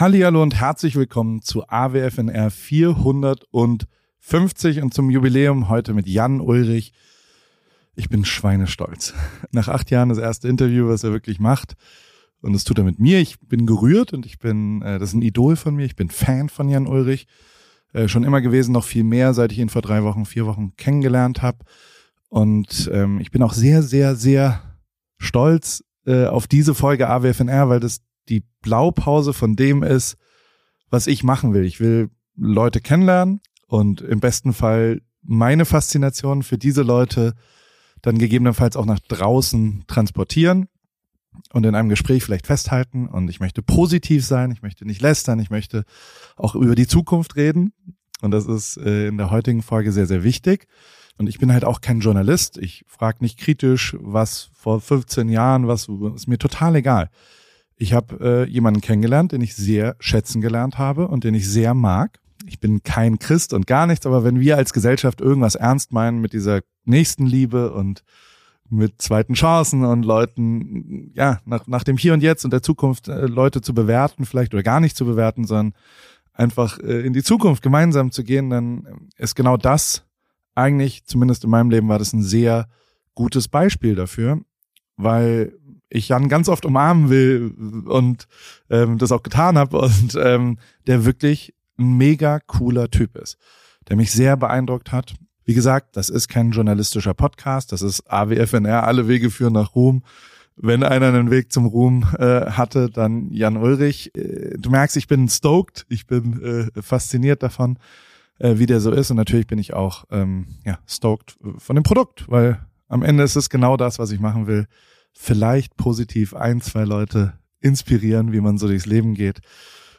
Hallihallo und herzlich willkommen zu AWFNR 450 und zum Jubiläum heute mit Jan Ulrich. Ich bin schweinestolz. Nach acht Jahren das erste Interview, was er wirklich macht. Und das tut er mit mir. Ich bin gerührt und ich bin, äh, das ist ein Idol von mir. Ich bin Fan von Jan Ulrich. Äh, schon immer gewesen, noch viel mehr, seit ich ihn vor drei Wochen, vier Wochen kennengelernt habe. Und ähm, ich bin auch sehr, sehr, sehr stolz äh, auf diese Folge AWFNR, weil das die Blaupause von dem ist, was ich machen will. Ich will Leute kennenlernen und im besten Fall meine Faszination für diese Leute dann gegebenenfalls auch nach draußen transportieren und in einem Gespräch vielleicht festhalten. Und ich möchte positiv sein, ich möchte nicht lästern, ich möchte auch über die Zukunft reden. Und das ist äh, in der heutigen Folge sehr, sehr wichtig. Und ich bin halt auch kein Journalist. Ich frage nicht kritisch, was vor 15 Jahren, was ist mir total egal. Ich habe äh, jemanden kennengelernt, den ich sehr schätzen gelernt habe und den ich sehr mag. Ich bin kein Christ und gar nichts, aber wenn wir als Gesellschaft irgendwas ernst meinen mit dieser Nächstenliebe und mit zweiten Chancen und Leuten, ja, nach, nach dem Hier und Jetzt und der Zukunft äh, Leute zu bewerten, vielleicht oder gar nicht zu bewerten, sondern einfach äh, in die Zukunft gemeinsam zu gehen, dann ist genau das eigentlich, zumindest in meinem Leben, war das ein sehr gutes Beispiel dafür, weil ich Jan ganz oft umarmen will und ähm, das auch getan habe und ähm, der wirklich ein mega cooler Typ ist, der mich sehr beeindruckt hat. Wie gesagt, das ist kein journalistischer Podcast, das ist AWFNR, alle Wege führen nach Ruhm. Wenn einer einen Weg zum Ruhm äh, hatte, dann Jan Ulrich. Äh, du merkst, ich bin stoked, ich bin äh, fasziniert davon, äh, wie der so ist und natürlich bin ich auch ähm, ja, stoked von dem Produkt, weil am Ende ist es genau das, was ich machen will vielleicht positiv ein, zwei Leute inspirieren, wie man so durchs Leben geht.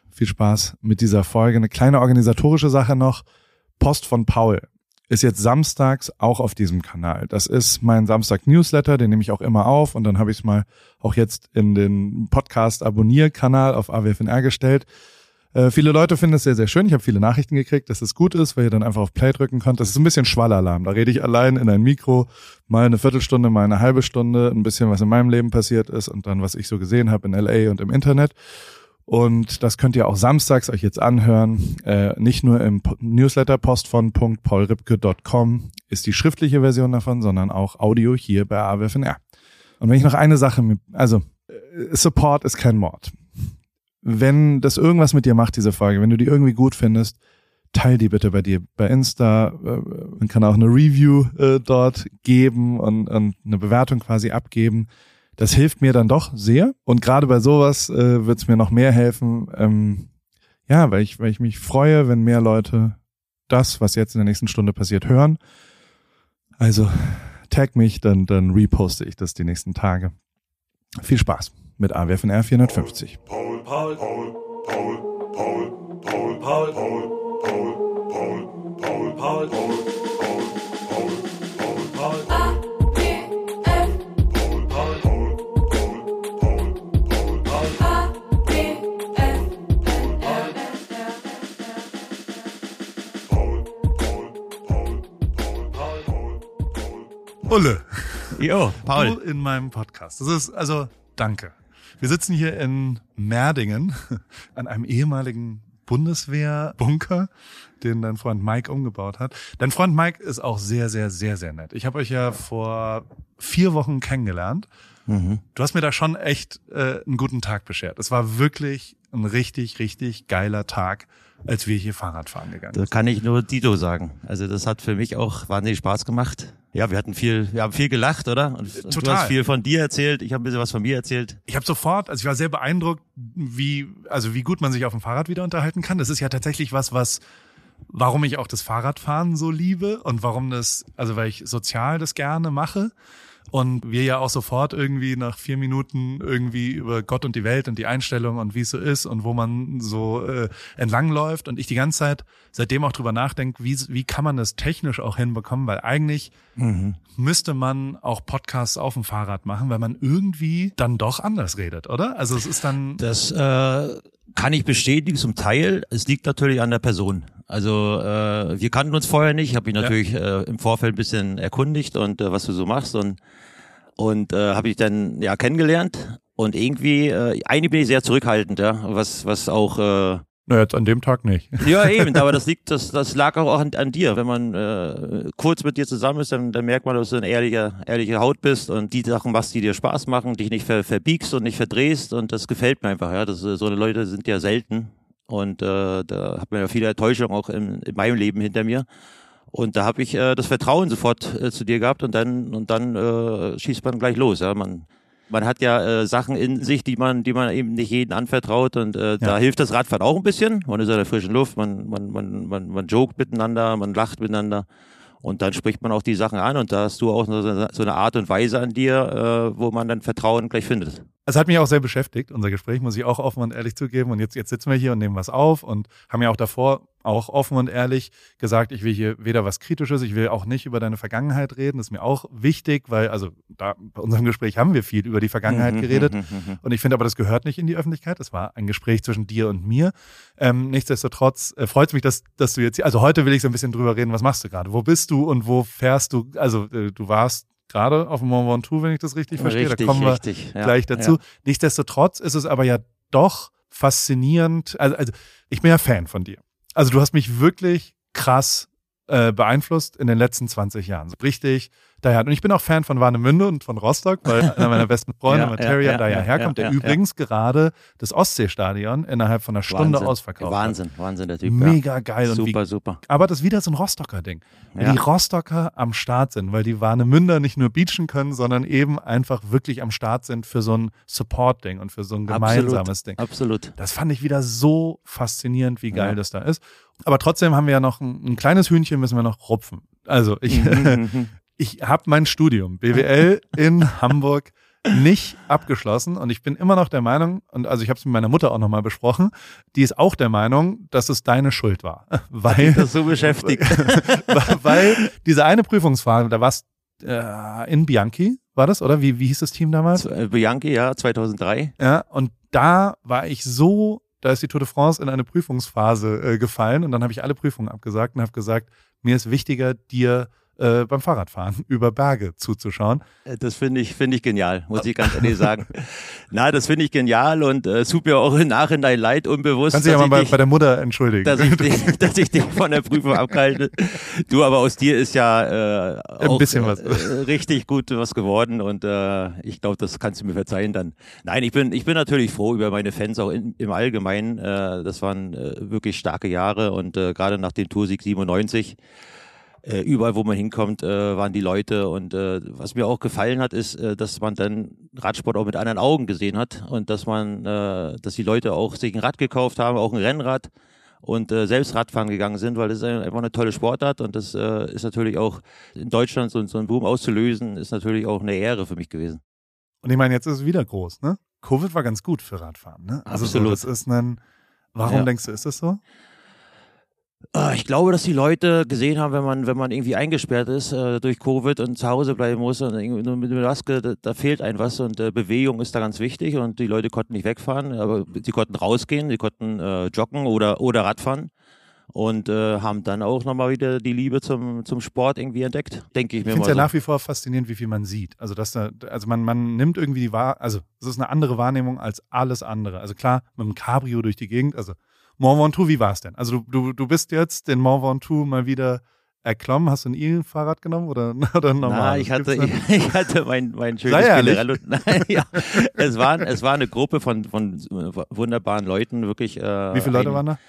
Viel Spaß mit dieser Folge. Eine kleine organisatorische Sache noch. Post von Paul ist jetzt samstags auch auf diesem Kanal. Das ist mein Samstag-Newsletter, den nehme ich auch immer auf und dann habe ich es mal auch jetzt in den Podcast-Abonnier-Kanal auf AWFNR gestellt. Äh, viele Leute finden es sehr, sehr schön. Ich habe viele Nachrichten gekriegt, dass es gut ist, weil ihr dann einfach auf Play drücken könnt. Das ist ein bisschen Schwallalarm. Da rede ich allein in ein Mikro, mal eine Viertelstunde, mal eine halbe Stunde, ein bisschen, was in meinem Leben passiert ist und dann, was ich so gesehen habe in LA und im Internet. Und das könnt ihr auch samstags euch jetzt anhören. Äh, nicht nur im Newsletter post von .paulripke.com ist die schriftliche Version davon, sondern auch Audio hier bei AWFNR. Und wenn ich noch eine Sache, also äh, Support ist kein Mord wenn das irgendwas mit dir macht, diese Folge, wenn du die irgendwie gut findest, teil die bitte bei dir bei Insta. Äh, man kann auch eine Review äh, dort geben und, und eine Bewertung quasi abgeben. Das hilft mir dann doch sehr. Und gerade bei sowas äh, wird es mir noch mehr helfen. Ähm, ja, weil ich, weil ich mich freue, wenn mehr Leute das, was jetzt in der nächsten Stunde passiert, hören. Also tag mich, dann, dann reposte ich das die nächsten Tage. Viel Spaß mit AWFNR 450. Paul, Paul, Paul, Paul, Paul, Paul, Paul, Paul, Paul, Paul, Paul, Paul, Paul. Ulle. Jo, Paul. Du in meinem Podcast. Das ist, also, danke. Wir sitzen hier in Merdingen an einem ehemaligen Bundeswehrbunker, den dein Freund Mike umgebaut hat. Dein Freund Mike ist auch sehr, sehr, sehr, sehr nett. Ich habe euch ja vor vier Wochen kennengelernt. Mhm. Du hast mir da schon echt äh, einen guten Tag beschert. Es war wirklich ein richtig, richtig geiler Tag, als wir hier Fahrrad fahren gegangen sind. Da kann ich nur Dito sagen. Also das hat für mich auch wahnsinnig Spaß gemacht. Ja, wir hatten viel, wir haben viel gelacht, oder? Und Total. du hast viel von dir erzählt, ich habe ein bisschen was von mir erzählt. Ich habe sofort, also ich war sehr beeindruckt, wie, also wie gut man sich auf dem Fahrrad wieder unterhalten kann. Das ist ja tatsächlich was, was warum ich auch das Fahrradfahren so liebe und warum das, also weil ich sozial das gerne mache und wir ja auch sofort irgendwie nach vier Minuten irgendwie über Gott und die Welt und die Einstellung und wie es so ist und wo man so äh, entlangläuft und ich die ganze Zeit seitdem auch drüber nachdenke, wie, wie kann man das technisch auch hinbekommen, weil eigentlich mhm. müsste man auch Podcasts auf dem Fahrrad machen, weil man irgendwie dann doch anders redet, oder? Also es ist dann... Das äh, kann ich bestätigen zum Teil. Es liegt natürlich an der Person. Also äh, wir kannten uns vorher nicht. Ich habe mich natürlich ja. äh, im Vorfeld ein bisschen erkundigt und äh, was du so machst und Und äh, habe ich dann ja kennengelernt. Und irgendwie, äh, eigentlich bin ich sehr zurückhaltend, ja, was, was auch äh, na, jetzt an dem Tag nicht. Ja, eben, aber das liegt, das, das lag auch an, an dir. Wenn man äh, kurz mit dir zusammen ist, dann, dann merkt man, dass du eine ehrliche, ehrliche Haut bist und die Sachen machst, die dir Spaß machen, dich nicht ver, verbiegst und nicht verdrehst und das gefällt mir einfach, ja. Das, so eine Leute sind ja selten. Und äh, da hat man ja viele Enttäuschungen auch in, in meinem Leben hinter mir. Und da habe ich äh, das Vertrauen sofort äh, zu dir gehabt und dann und dann äh, schießt man gleich los. Ja, man man hat ja äh, Sachen in sich, die man, die man eben nicht jedem anvertraut und äh, ja. da hilft das Radfahren auch ein bisschen. Man ist in der frischen Luft, man, man, man, man, man jogt miteinander, man lacht miteinander und dann spricht man auch die Sachen an und da hast du auch so, so eine Art und Weise an dir, äh, wo man dann Vertrauen gleich findet. Es hat mich auch sehr beschäftigt, unser Gespräch, muss ich auch offen und ehrlich zugeben. Und jetzt, jetzt sitzen wir hier und nehmen was auf und haben ja auch davor auch offen und ehrlich gesagt, ich will hier weder was Kritisches, ich will auch nicht über deine Vergangenheit reden. Das ist mir auch wichtig, weil, also da bei unserem Gespräch haben wir viel über die Vergangenheit mhm, geredet. Mhm, mhm, und ich finde aber, das gehört nicht in die Öffentlichkeit. Das war ein Gespräch zwischen dir und mir. Ähm, nichtsdestotrotz äh, freut es mich, dass, dass du jetzt, also heute will ich so ein bisschen drüber reden, was machst du gerade? Wo bist du und wo fährst du? Also äh, du warst gerade auf dem Mont Ventoux, wenn ich das richtig verstehe. Richtig, da kommen wir richtig, ja, gleich dazu. Ja. Nichtsdestotrotz ist es aber ja doch faszinierend. Also, also ich bin ja Fan von dir. Also du hast mich wirklich krass äh, beeinflusst in den letzten 20 Jahren. So richtig daher. Und ich bin auch Fan von Warnemünde und von Rostock, weil einer meiner besten Freunde, ja, Materia, ja, da ja, herkommt, der übrigens gerade das Ostseestadion innerhalb von einer Stunde Wahnsinn. ausverkauft Wahnsinn, hat. Wahnsinn, der Typ. Mega geil. Und super, wie, super. Aber das ist wieder so ein Rostocker Ding. Wenn die Rostocker am Start sind, weil die Warnemünder nicht nur beachen können, sondern eben einfach wirklich am Start sind für so ein Support-Ding und für so ein gemeinsames absolut, Ding. Absolut. Das fand ich wieder so faszinierend, wie geil das da ist. Aber trotzdem haben wir ja noch ein, ein kleines Hühnchen, müssen wir noch rupfen. Also ich, mhm, mhm ich habe mein Studium BWL in Hamburg nicht abgeschlossen und ich bin immer noch der Meinung, und also ich habe es mit meiner Mutter auch nochmal besprochen, die ist auch der Meinung, dass es deine Schuld war. Weil, das so beschäftigt. weil diese eine Prüfungsphase, da warst äh, in Bianchi, war das, oder? Wie, wie hieß das Team damals? Bianchi, ja, 2003. Ja, und da war ich so, da ist die Tour de France in eine Prüfungsphase äh, gefallen und dann habe ich alle Prüfungen abgesagt und habe gesagt, mir ist wichtiger, dir äh, beim Fahrradfahren über Berge zuzuschauen. Äh, das finde ich, finde ich genial, muss ich ganz ehrlich sagen. Na, das finde ich genial und äh, es tut mir auch im Nachhinein leid, unbewusst. Kannst du ja mal bei, dich, bei, der Mutter entschuldigen. Dass ich, dich, dass ich dich von der Prüfung abgehalten Du, aber aus dir ist ja äh, auch, ein bisschen was. Äh, richtig gut was geworden und äh, ich glaube, das kannst du mir verzeihen dann. Nein, ich bin, ich bin natürlich froh über meine Fans auch in, im Allgemeinen. Äh, das waren äh, wirklich starke Jahre und äh, gerade nach dem Toursieg 97 äh, überall, wo man hinkommt, äh, waren die Leute. Und äh, was mir auch gefallen hat, ist, äh, dass man dann Radsport auch mit anderen Augen gesehen hat und dass man, äh, dass die Leute auch sich ein Rad gekauft haben, auch ein Rennrad und äh, selbst Radfahren gegangen sind, weil das ist einfach eine tolle Sportart und das äh, ist natürlich auch in Deutschland so, so einen Boom auszulösen, ist natürlich auch eine Ehre für mich gewesen. Und ich meine, jetzt ist es wieder groß, ne? Covid war ganz gut für Radfahren, ne? Also Absolut. So, das ist ein, warum ja. denkst du, ist das so? Äh, ich glaube, dass die Leute gesehen haben, wenn man, wenn man irgendwie eingesperrt ist äh, durch Covid und zu Hause bleiben muss und nur mit der Maske, da, da, fehlt ein was und äh, Bewegung ist da ganz wichtig und die Leute konnten nicht wegfahren, aber sie konnten rausgehen, sie konnten äh, joggen oder, oder Radfahren und äh, haben dann auch nochmal wieder die Liebe zum, zum Sport irgendwie entdeckt, denke ich mir ich mal. Ich finde es ja nach wie vor faszinierend, wie viel man sieht. Also, dass da, also man, man nimmt irgendwie die Wahr, also es ist eine andere Wahrnehmung als alles andere. Also klar, mit dem Cabrio durch die Gegend, also Mont Ventoux, wie war es denn? Also du, du, du bist jetzt den Mont Ventoux mal wieder erklommen. Hast du ein E-Fahrrad genommen oder, oder normal? Na, ich hatte, ich, ich, hatte mein, mein schönes Generello. Nein, ja. es, war, es war eine Gruppe von, von wunderbaren Leuten, wirklich. Äh, wie viele Leute ein, waren da?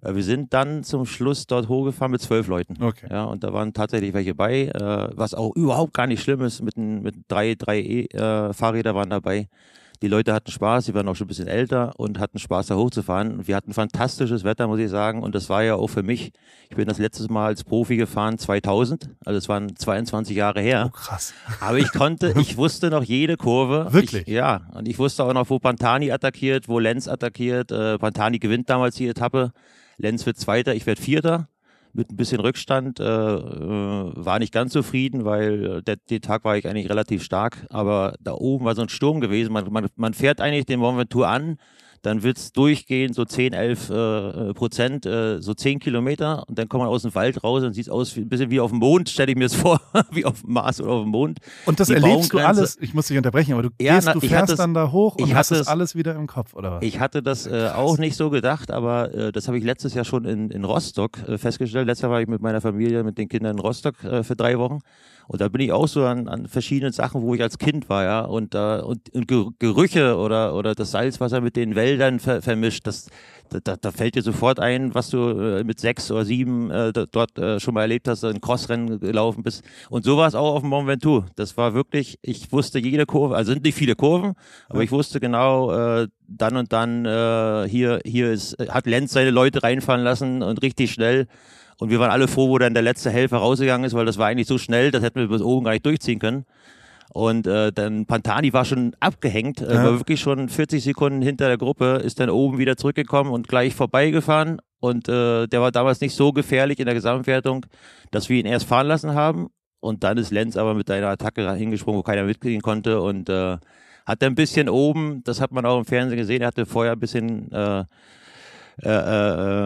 Äh, wir sind dann zum Schluss dort hochgefahren mit zwölf Leuten. Okay. Ja, und da waren tatsächlich welche bei, äh, was auch überhaupt gar nicht schlimm ist. Mit, mit drei, drei e, äh, Fahrräder waren dabei. Die Leute hatten Spaß, sie waren auch schon ein bisschen älter und hatten Spaß, da hochzufahren. Wir hatten fantastisches Wetter, muss ich sagen. Und das war ja auch für mich, ich bin das letzte Mal als Profi gefahren 2000, also es waren 22 Jahre her. Oh, krass. Aber ich konnte, ich wusste noch jede Kurve. Wirklich? Ich, ja, und ich wusste auch noch, wo Pantani attackiert, wo Lenz attackiert. Äh, Pantani gewinnt damals die Etappe. Lenz wird Zweiter, ich werde Vierter mit ein bisschen Rückstand, äh, äh, war nicht ganz zufrieden, weil der, den Tag war ich eigentlich relativ stark, aber da oben war so ein Sturm gewesen. Man, man, man fährt eigentlich den Mont an, dann wird's durchgehen, so 10, 11 äh, Prozent, äh, so 10 Kilometer und dann kommt man aus dem Wald raus und sieht aus wie, ein bisschen wie auf dem Mond, stelle ich mir das vor, wie auf dem Mars oder auf dem Mond. Und das Die erlebst du alles, ich muss dich unterbrechen, aber du Ja, gehst, na, du fährst es- dann da hoch und ich hast das es- alles wieder im Kopf, oder was? Ich hatte das äh, auch nicht so gedacht, aber äh, das habe ich letztes Jahr schon in, in Rostock äh, festgestellt. Letztes Jahr war ich mit meiner Familie, mit den Kindern in Rostock äh, für drei Wochen. Und da bin ich auch so an, an verschiedenen Sachen, wo ich als Kind war, ja. Und, äh, und, und Ge- Gerüche oder, oder das Salzwasser mit den Wäldern ver, vermischt, das, da, da, fällt dir sofort ein, was du äh, mit sechs oder sieben äh, dort äh, schon mal erlebt hast, ein Crossrennen gelaufen bist. Und so war es auch auf dem Mont Ventoux. Das war wirklich, ich wusste jede Kurve, also sind nicht viele Kurven, aber ich wusste genau, äh, dann und dann äh, hier, hier ist, hat Lenz seine Leute reinfahren lassen und richtig schnell. Und wir waren alle froh, wo dann der letzte Helfer rausgegangen ist, weil das war eigentlich so schnell, das hätten wir bis oben gar nicht durchziehen können. Und äh, dann Pantani war schon abgehängt, äh, Ja. war wirklich schon 40 Sekunden hinter der Gruppe, ist dann oben wieder zurückgekommen und gleich vorbeigefahren. Und äh, der war damals nicht so gefährlich in der Gesamtwertung, dass wir ihn erst fahren lassen haben. Und dann ist Lenz aber mit einer Attacke hingesprungen, wo keiner mitgehen konnte und äh, hat dann ein bisschen oben, das hat man auch im Fernsehen gesehen, er hatte vorher ein bisschen äh, äh,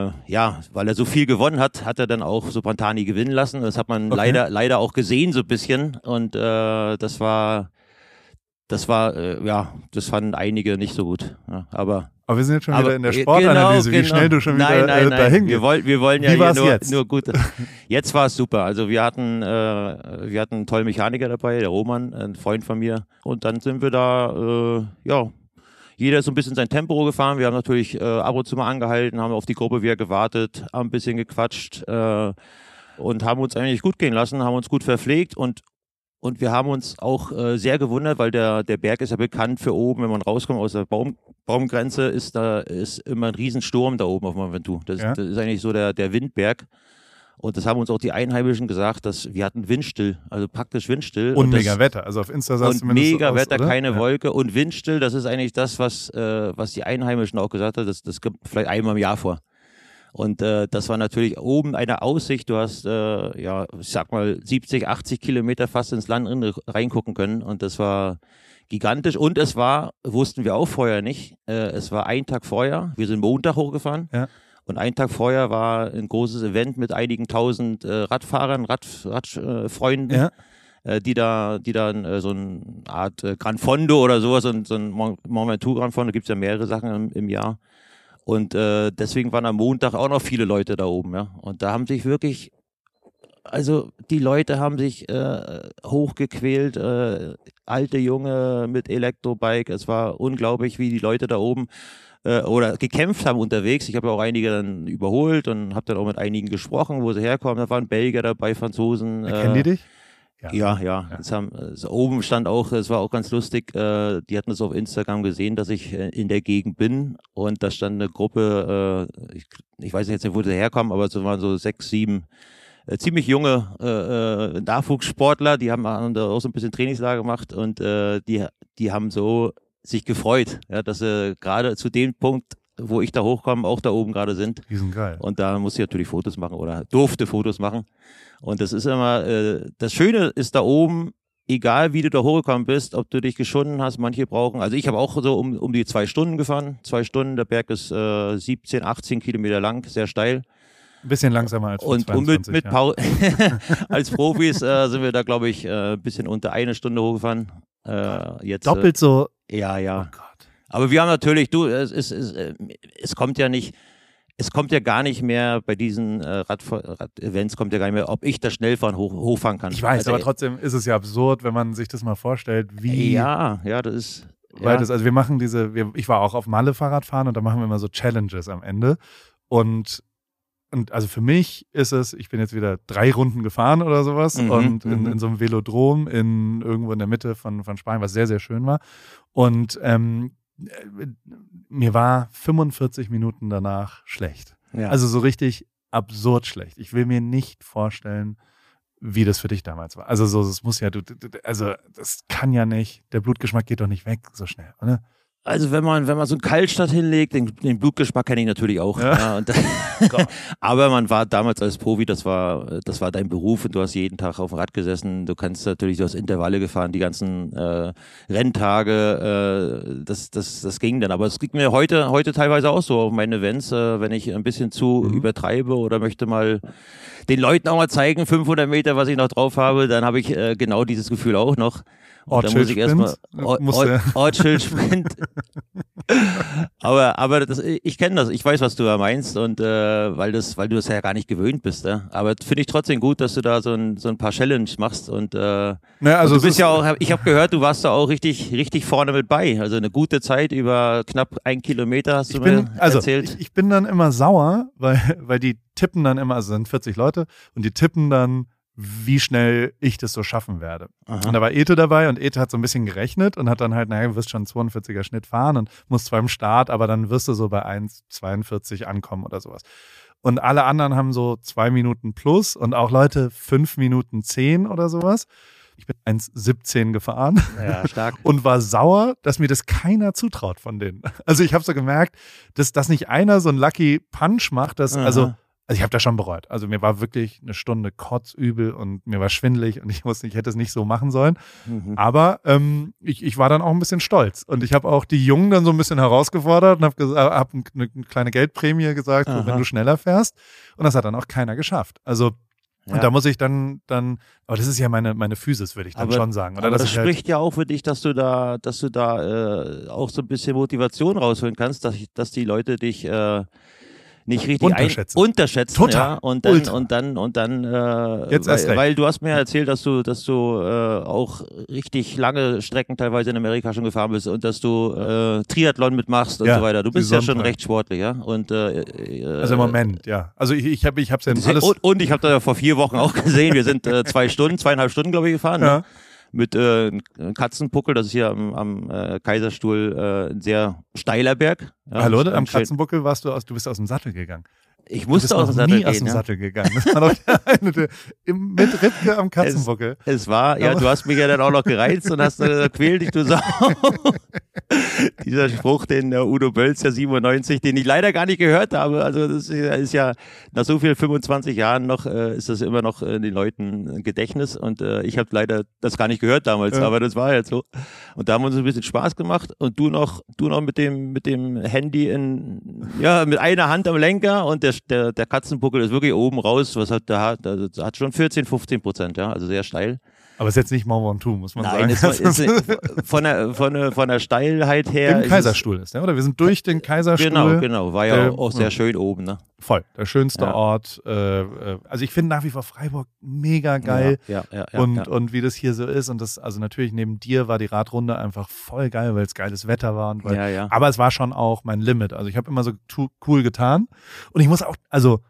äh, ja, weil er so viel gewonnen hat, hat er dann auch so Pantani gewinnen lassen. Das hat man Okay. leider, leider auch gesehen so ein bisschen. Und äh, das war, das war, äh, ja, das fanden einige nicht so gut. Ja, aber aber wir sind jetzt schon aber, wieder in der äh, Sportanalyse, genau, wie schnell du schon nein, wieder nein, äh, nein. dahin wir wollen, wir wollen ja Wie nur, jetzt? nur gut. Jetzt war es super. Also wir hatten, äh, wir hatten einen tollen Mechaniker dabei, der Roman, ein Freund von mir. Und dann sind wir da, äh, ja, jeder ist so ein bisschen sein Tempo gefahren. Wir haben natürlich äh, ab und zu mal angehalten, haben auf die Gruppe wieder gewartet, haben ein bisschen gequatscht äh, und haben uns eigentlich gut gehen lassen, haben uns gut verpflegt und und wir haben uns auch äh, sehr gewundert, weil der, der Berg ist ja bekannt für oben, wenn man rauskommt aus der Baum, Baumgrenze, ist da ist immer ein Riesensturm da oben auf Mont Ventoux. Das, Ja. das ist eigentlich so der, der Windberg. Und das haben uns auch die Einheimischen gesagt, dass wir hatten Windstill, also praktisch Windstill. Und das, mega Wetter. Also auf Insta und zumindest mega so aus, Wetter, oder? keine ja. Wolke und windstill. Das ist eigentlich das, was, äh, was die Einheimischen auch gesagt haben. Das, das kommt vielleicht einmal im Jahr vor. Und äh, das war natürlich oben eine Aussicht. Du hast, äh, ja, ich sag mal, 70, 80 Kilometer fast ins Land rein- reingucken können. Und das war gigantisch. Und es war, wussten wir auch vorher nicht, äh, es war ein Tag vorher. Wir sind Montag hochgefahren. Ja. Und einen Tag vorher war ein großes Event mit einigen tausend äh, Radfahrern, Radfreunden. Rad, äh, Ja. äh, die da, die dann äh, so eine Art Gran Fondo oder sowas, so ein, so ein Mont Ventoux Gran Fondo, gibt's ja mehrere Sachen im, im Jahr. Und deswegen waren am Montag auch noch viele Leute da oben, ja. Und da haben sich wirklich, also die Leute haben sich äh, hochgequält, äh, alte Junge mit Elektrobike. Es war unglaublich, wie die Leute da oben äh, oder gekämpft haben unterwegs. Ich habe ja auch einige dann überholt und habe dann auch mit einigen gesprochen, wo sie herkommen. Da waren Belgier dabei, Franzosen. Kennen die dich? Ja, ja. Ja. Jetzt haben, also oben stand auch, es war auch ganz lustig, äh, die hatten es auf Instagram gesehen, dass ich äh, in der Gegend bin und da stand eine Gruppe, äh, ich, ich weiß jetzt nicht, wo sie herkommen, aber es waren so sechs, sieben äh, ziemlich junge äh, äh, Nachwuchssportler, die haben, auch so ein bisschen Trainingslager gemacht und äh, die, die haben so sich gefreut, ja, dass sie gerade zu dem Punkt, wo ich da hochkomme, auch da oben gerade sind. Die sind geil. Und da musste ich natürlich Fotos machen oder durfte Fotos machen. Und das ist immer, äh, das Schöne ist da oben, egal wie du da hochgekommen bist, ob du dich geschunden hast, manche brauchen, also ich habe auch so um, um die zwei Stunden gefahren, zwei Stunden, der Berg ist äh, 17, 18 Kilometer lang, sehr steil. Ein bisschen langsamer als Und, und mit, 22, mit ja. Als Profis äh, sind wir da, glaube ich, äh, ein bisschen unter eine Stunde hochgefahren. Äh, jetzt, Doppelt so. Äh, ja, ja. Oh Gott. Aber wir haben natürlich, du, es, es, es, äh, es kommt ja nicht, es kommt ja gar nicht mehr bei diesen äh, Rad- Rad-Events, kommt ja gar nicht mehr, ob ich das Schnellfahren hoch, hochfahren kann. Ich weiß, Also, aber trotzdem ist es ja absurd, wenn man sich das mal vorstellt, wie Ja, ja, das ist. Weil ja. das, also wir machen diese, wir, ich war auch auf Malle Fahrradfahren und da machen wir immer so Challenges am Ende. Und, und also für mich ist es, ich bin jetzt wieder drei Runden gefahren oder sowas Mhm, und in, mhm. in so einem Velodrom in irgendwo in der Mitte von, von Spanien, was sehr, sehr schön war. Und ähm, äh, mir war 45 Minuten danach schlecht. ja. Also so richtig absurd schlecht. Ich will mir nicht vorstellen, wie das für dich damals war. Also so, es muss ja, du, also das kann ja nicht, der Blutgeschmack geht doch nicht weg so schnell, oder? Also wenn man, wenn man so einen Kaltstadt hinlegt, den, den Blutgeschmack kenne ich natürlich auch. Ja. Ja, aber man war damals als Profi, das war, das war dein Beruf und du hast jeden Tag auf dem Rad gesessen. Du kannst natürlich, du hast Intervalle gefahren, die ganzen äh, Renntage, äh, das, das, das ging dann. Aber es ging mir heute, heute teilweise auch so auf meine Events, äh, wenn ich ein bisschen zu mhm. übertreibe oder möchte mal den Leuten auch mal zeigen, 500 Meter, was ich noch drauf habe, dann habe ich äh, genau dieses Gefühl auch noch. Ortschild Sprint. Ortschild Sprint. aber aber das, ich kenne das, ich weiß, was du da meinst und äh, weil das, weil du das ja gar nicht gewöhnt bist. Ja? Aber finde ich trotzdem gut, dass du da so ein, so ein paar Challenges machst und, äh, naja, also und du bist ja auch, ich habe gehört, du warst da auch richtig richtig vorne mit bei. Also eine gute Zeit über knapp ein Kilometer hast du bin, mir also erzählt. Ich, ich bin dann immer sauer, weil weil die tippen dann immer, also sind 40 Leute und die tippen dann wie schnell ich das so schaffen werde. Aha. Und da war Ete dabei und Ete hat so ein bisschen gerechnet und hat dann halt, naja, du wirst schon 42er Schnitt fahren und musst zwar im Start, aber dann wirst du so bei 1,42 ankommen oder sowas. Und alle anderen haben so zwei Minuten plus und auch Leute fünf Minuten zehn oder sowas. Ich bin 1,17 gefahren ja, stark. und war sauer, dass mir das keiner zutraut von denen. Also ich habe so gemerkt, dass, dass nicht einer so ein Lucky Punch macht, dass, also also ich habe das schon bereut. Also mir war wirklich eine Stunde kotzübel und mir war schwindelig und ich wusste, ich hätte es nicht so machen sollen. Mhm. Aber ähm, ich, ich war dann auch ein bisschen stolz. Und ich habe auch die Jungen dann so ein bisschen herausgefordert und habe hab eine, eine kleine Geldprämie gesagt, so, wenn du schneller fährst. Und das hat dann auch keiner geschafft. Also ja. Und da muss ich dann, dann, aber das ist ja meine, meine Physis, würde ich dann aber, schon sagen. Oder? Aber das halt spricht halt ja auch für dich, dass du da, dass du da äh, auch so ein bisschen Motivation rausholen kannst, dass, dass die Leute dich äh, nicht richtig unterschätzen. Ein, unterschätzen Total. Ja, und dann Ultra. und dann und dann äh, Jetzt erst weil, weil du hast mir erzählt, dass du dass du äh, auch richtig lange Strecken teilweise in Amerika schon gefahren bist und dass du äh, Triathlon mitmachst und ja, so weiter. Du bist ja schon recht sportlich, ja? Und äh, äh, also im Moment, ja. Also ich ich habe ich hab's ja alles und, und ich habe da vor vier Wochen auch gesehen. Wir sind äh, zwei Stunden, zweieinhalb Stunden glaube ich gefahren. Ja. Ne? Mit äh, Katzenbuckel. Das ist hier am, am äh, Kaiserstuhl äh, ein sehr steiler Berg. Ja, Hallo, am Katzenbuckel warst du aus, du bist aus dem Sattel gegangen. Ich musste aus dem Sattel nie gehen, aus dem ja? Sattel gegangen. Das war doch der eine, der, im, mit Ripke am Katzenbuckel. Es, es, war, ja, du hast mich ja dann auch noch gereizt und hast äh, quäl dich, du Sau. Dieser Spruch, den der Udo Bölz, der 97, den ich leider gar nicht gehört habe. Also das ist ja nach so vielen 25 Jahren noch, äh, ist das immer noch in den Leuten ein Gedächtnis und äh, ich habe leider das gar nicht gehört damals, ja. aber das war jetzt so. Und da haben wir uns ein bisschen Spaß gemacht und du noch, du noch mit dem, mit dem Handy in, ja, mit einer Hand am Lenker und der der, der Katzenbuckel ist wirklich oben raus. Was hat der hat, also hat schon 14, 15 Prozent, ja, also sehr steil. Aber ist jetzt nicht Mont Ventoux, muss man Nein, sagen. Ist, ist, von, der, von, der, von der Steilheit her. Im Kaiserstuhl ist, ja, oder? Wir sind durch den Kaiserstuhl. Genau, genau. War ja der, auch sehr schön oben, ne? Voll. Der schönste ja. Ort. Äh, äh, also ich finde nach wie vor Freiburg mega geil. Ja, ja, ja, und, ja. und wie das hier so ist. Und das, also natürlich neben dir war die Radrunde einfach voll geil, weil es geiles Wetter war. Und weil, ja, ja. Aber es war schon auch mein Limit. Also ich habe immer so cool getan. Und ich muss auch, also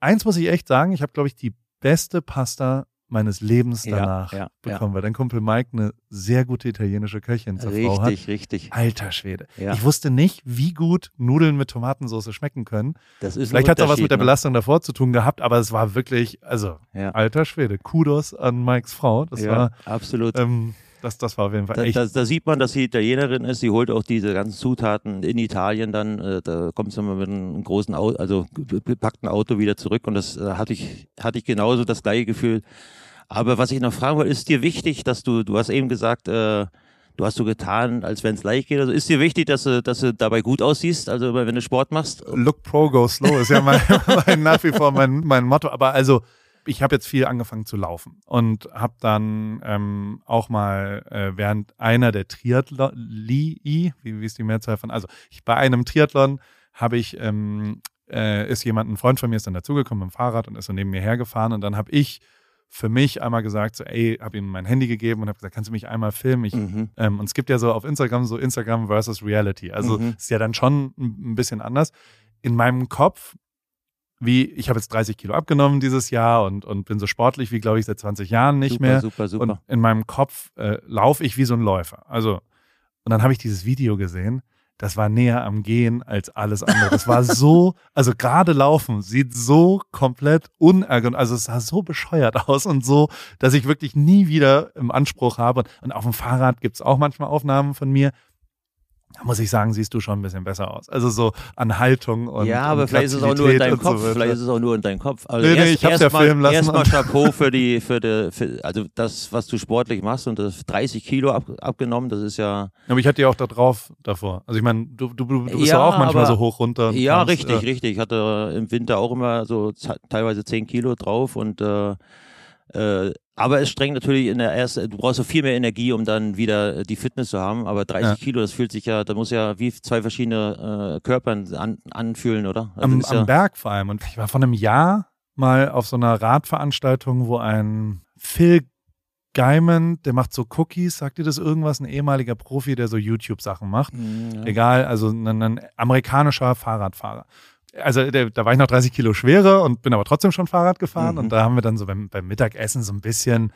eins muss ich echt sagen, ich habe, glaube ich, die beste Pasta meines Lebens danach ja, ja, bekommen, ja. weil dein Kumpel Mike eine sehr gute italienische Köchin zur richtig, Frau hat. Richtig, richtig. Alter Schwede. Ich wusste nicht, wie gut Nudeln mit Tomatensauce schmecken können. Das ist Vielleicht hat es auch was mit der ne? Belastung davor zu tun gehabt, aber es war wirklich, also alter Schwede. Kudos an Mikes Frau. Das war absolut. Ähm, das, das war auf jeden Fall echt. Da, da, da, sieht man, dass sie Italienerin ist. Sie holt auch diese ganzen Zutaten in Italien dann. Äh, da kommt sie mit einem großen Auto, also gepackten Auto wieder zurück. Und das äh, hatte ich, hatte ich genauso das gleiche Gefühl. Aber was ich noch fragen wollte, ist dir wichtig, dass du, du hast eben gesagt, äh, du hast so getan, als wenn es leicht geht. Also ist dir wichtig, dass du, dass du dabei gut aussiehst, also wenn du Sport machst? Look pro, go slow ist ja mein, mein nach wie vor mein, mein Motto. Aber also ich habe jetzt viel angefangen zu laufen und habe dann ähm, auch mal äh, während einer der Triathlon, wie, wie ist die Mehrzahl von, also ich, bei einem Triathlon habe ich, ähm, äh, ist jemand, ein Freund von mir ist dann dazugekommen mit dem Fahrrad und ist so neben mir hergefahren und dann habe ich für mich einmal gesagt, so, ey, habe ihm mein Handy gegeben und habe gesagt, kannst du mich einmal filmen? Ich, mhm. ähm, und es gibt ja so auf Instagram so Instagram versus Reality. Also mhm. ist ja dann schon ein bisschen anders. In meinem Kopf wie, ich habe jetzt 30 Kilo abgenommen dieses Jahr und, und bin so sportlich wie, glaube ich, seit 20 Jahren nicht super, mehr. Super, super. Und in meinem Kopf äh, laufe ich wie so ein Läufer. Also, und dann habe ich dieses Video gesehen. Das war näher am Gehen als alles andere. Das war so, also gerade laufen sieht so komplett unergonomisch, also es sah so bescheuert aus und so, dass ich wirklich nie wieder im Anspruch habe. Und auf dem Fahrrad gibt es auch manchmal Aufnahmen von mir. Muss ich sagen, siehst du schon ein bisschen besser aus. Also so an Haltung und Ja, aber und vielleicht ist es auch nur in deinem Kopf. so vielleicht ist es auch nur in deinem Kopf. Also Nee, nee, erst, ich hab's ja erstmal- filmen lassen Erstmal Chapeau für die, für die, für, also das, was du sportlich machst und das 30 Kilo ab, abgenommen, das ist ja, Aber ich hatte ja auch da drauf davor. Also ich meine, du, du, du bist Ja, auch manchmal aber- so hoch runter. Ja, kamst, richtig, äh, richtig. Ich hatte im Winter auch immer so teilweise 10 Kilo drauf und äh, äh, aber es strengt natürlich in der ersten, du brauchst so viel mehr Energie, um dann wieder die Fitness zu haben. Aber 30 Ja. Kilo, das fühlt sich ja, da muss ja wie zwei verschiedene äh, Körper an, anfühlen, oder? Also Am, ist ja, am Berg vor allem. Und ich war vor einem Jahr mal auf so einer Radveranstaltung, wo ein Phil Gaiman, der macht so Cookies, sagt dir das irgendwas? Ein ehemaliger Profi, der so YouTube-Sachen macht. Mm, ja. Egal, also ein, ein amerikanischer Fahrradfahrer. Also der, da war ich noch 30 Kilo schwerer und bin aber trotzdem schon Fahrrad gefahren. Mhm. Und da haben wir dann so beim, beim Mittagessen so ein bisschen,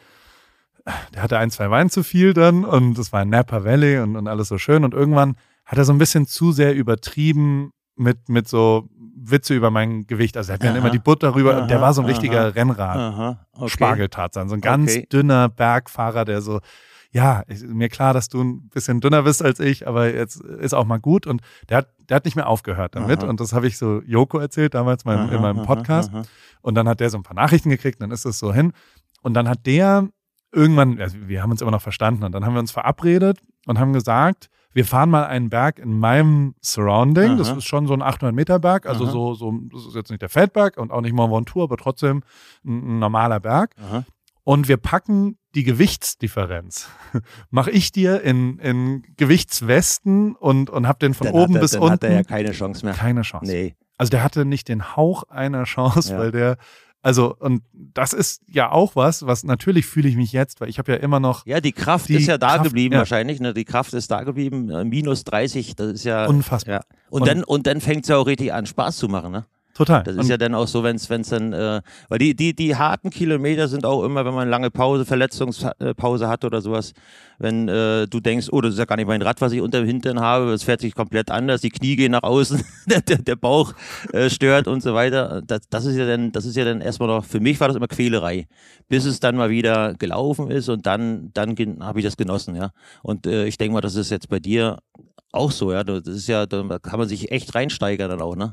der hatte ein, zwei Wein zu viel dann und es war in Napa Valley und, und alles so schön. Und irgendwann hat er so ein bisschen zu sehr übertrieben mit, mit so Witze über mein Gewicht. Also er hat mir dann immer die Butter rüber. und der war so ein richtiger aha. Rennrad. Aha, okay. Spargeltarzan. So ein ganz Okay. dünner Bergfahrer, der so, ja, ist mir klar, dass du ein bisschen dünner bist als ich, aber jetzt ist auch mal gut. Und der hat, der hat nicht mehr aufgehört damit. Aha. Und das habe ich so Joko erzählt, damals mein, in Aha, meinem aha, Podcast. aha. Und dann hat der so ein paar Nachrichten gekriegt, dann ist es so hin. Und dann hat der irgendwann, also wir haben uns immer noch verstanden, und dann haben wir uns verabredet und haben gesagt, wir fahren mal einen Berg in meinem Surrounding. Das Aha. ist schon so ein 800 Meter Berg, also Aha. so, so, das ist jetzt nicht der Feldberg und auch nicht Mont Ventoux, aber trotzdem ein, ein normaler Berg. Aha. Und wir packen die Gewichtsdifferenz. Mache ich dir in, in Gewichtswesten und, und hab den von Dann oben er, bis dann unten. hat er ja keine Chance mehr. keine Chance. Nee. Also der hatte nicht den Hauch einer Chance, Ja. weil der, also, und das ist ja auch was, was natürlich fühle ich mich jetzt, weil ich habe ja immer noch Ja, die Kraft Die ist ja da Kraft, geblieben ja. wahrscheinlich. Ne? Die Kraft ist da geblieben. Äh, Minus 30, das ist ja. unfassbar. ja. Und, Und- dann, und dann fängt es ja auch richtig an, Spaß zu machen. Ne? Total. Das und ist ja dann auch so, wenn es dann, äh, weil die, die, die harten Kilometer sind auch immer, wenn man eine lange Pause, Verletzungspause hat oder sowas, wenn äh, du denkst, oh, das ist ja gar nicht mein Rad, was ich unter dem Hintern habe, es fährt sich komplett anders, die Knie gehen nach außen, der, der, der Bauch äh, stört und so weiter. Das, das ist ja dann, das ist ja dann erstmal noch, für mich war das immer Quälerei, bis es dann mal wieder gelaufen ist und dann, dann habe ich das genossen, ja. Und äh, ich denke mal, das ist jetzt bei dir auch so, ja. Das ist ja, da kann man sich echt reinsteigern dann auch, ne?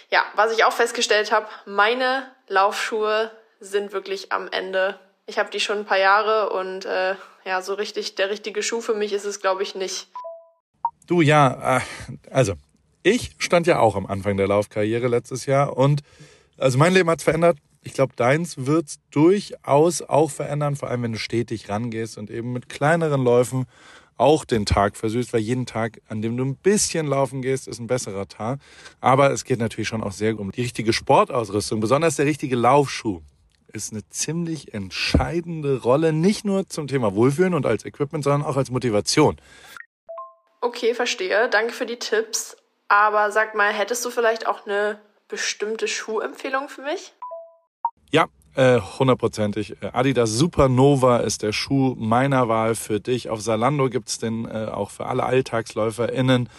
ja, was ich auch festgestellt habe, meine Laufschuhe sind wirklich am Ende. Ich habe die schon ein paar Jahre und äh, ja, so richtig der richtige Schuh für mich ist es, glaube ich, nicht. Du, ja, äh, also ich stand ja auch am Anfang der Laufkarriere letztes Jahr und also mein Leben hat's verändert. Ich glaube, deins wird's durchaus auch verändern, vor allem wenn du stetig rangehst und eben mit kleineren Läufen auch den Tag versüßt, weil jeden Tag, an dem du ein bisschen laufen gehst, ist ein besserer Tag. Aber es geht natürlich schon auch sehr um die richtige Sportausrüstung, besonders der richtige Laufschuh ist eine ziemlich entscheidende Rolle, nicht nur zum Thema Wohlfühlen und als Equipment, sondern auch als Motivation. Okay, verstehe. Danke für die Tipps. Aber sag mal, hättest du vielleicht auch eine bestimmte Schuhempfehlung für mich? Ja, hundertprozentig. Äh, Adidas Supernova ist der Schuh meiner Wahl für dich. Auf Salando gibt's den äh, auch für alle AlltagsläuferInnen,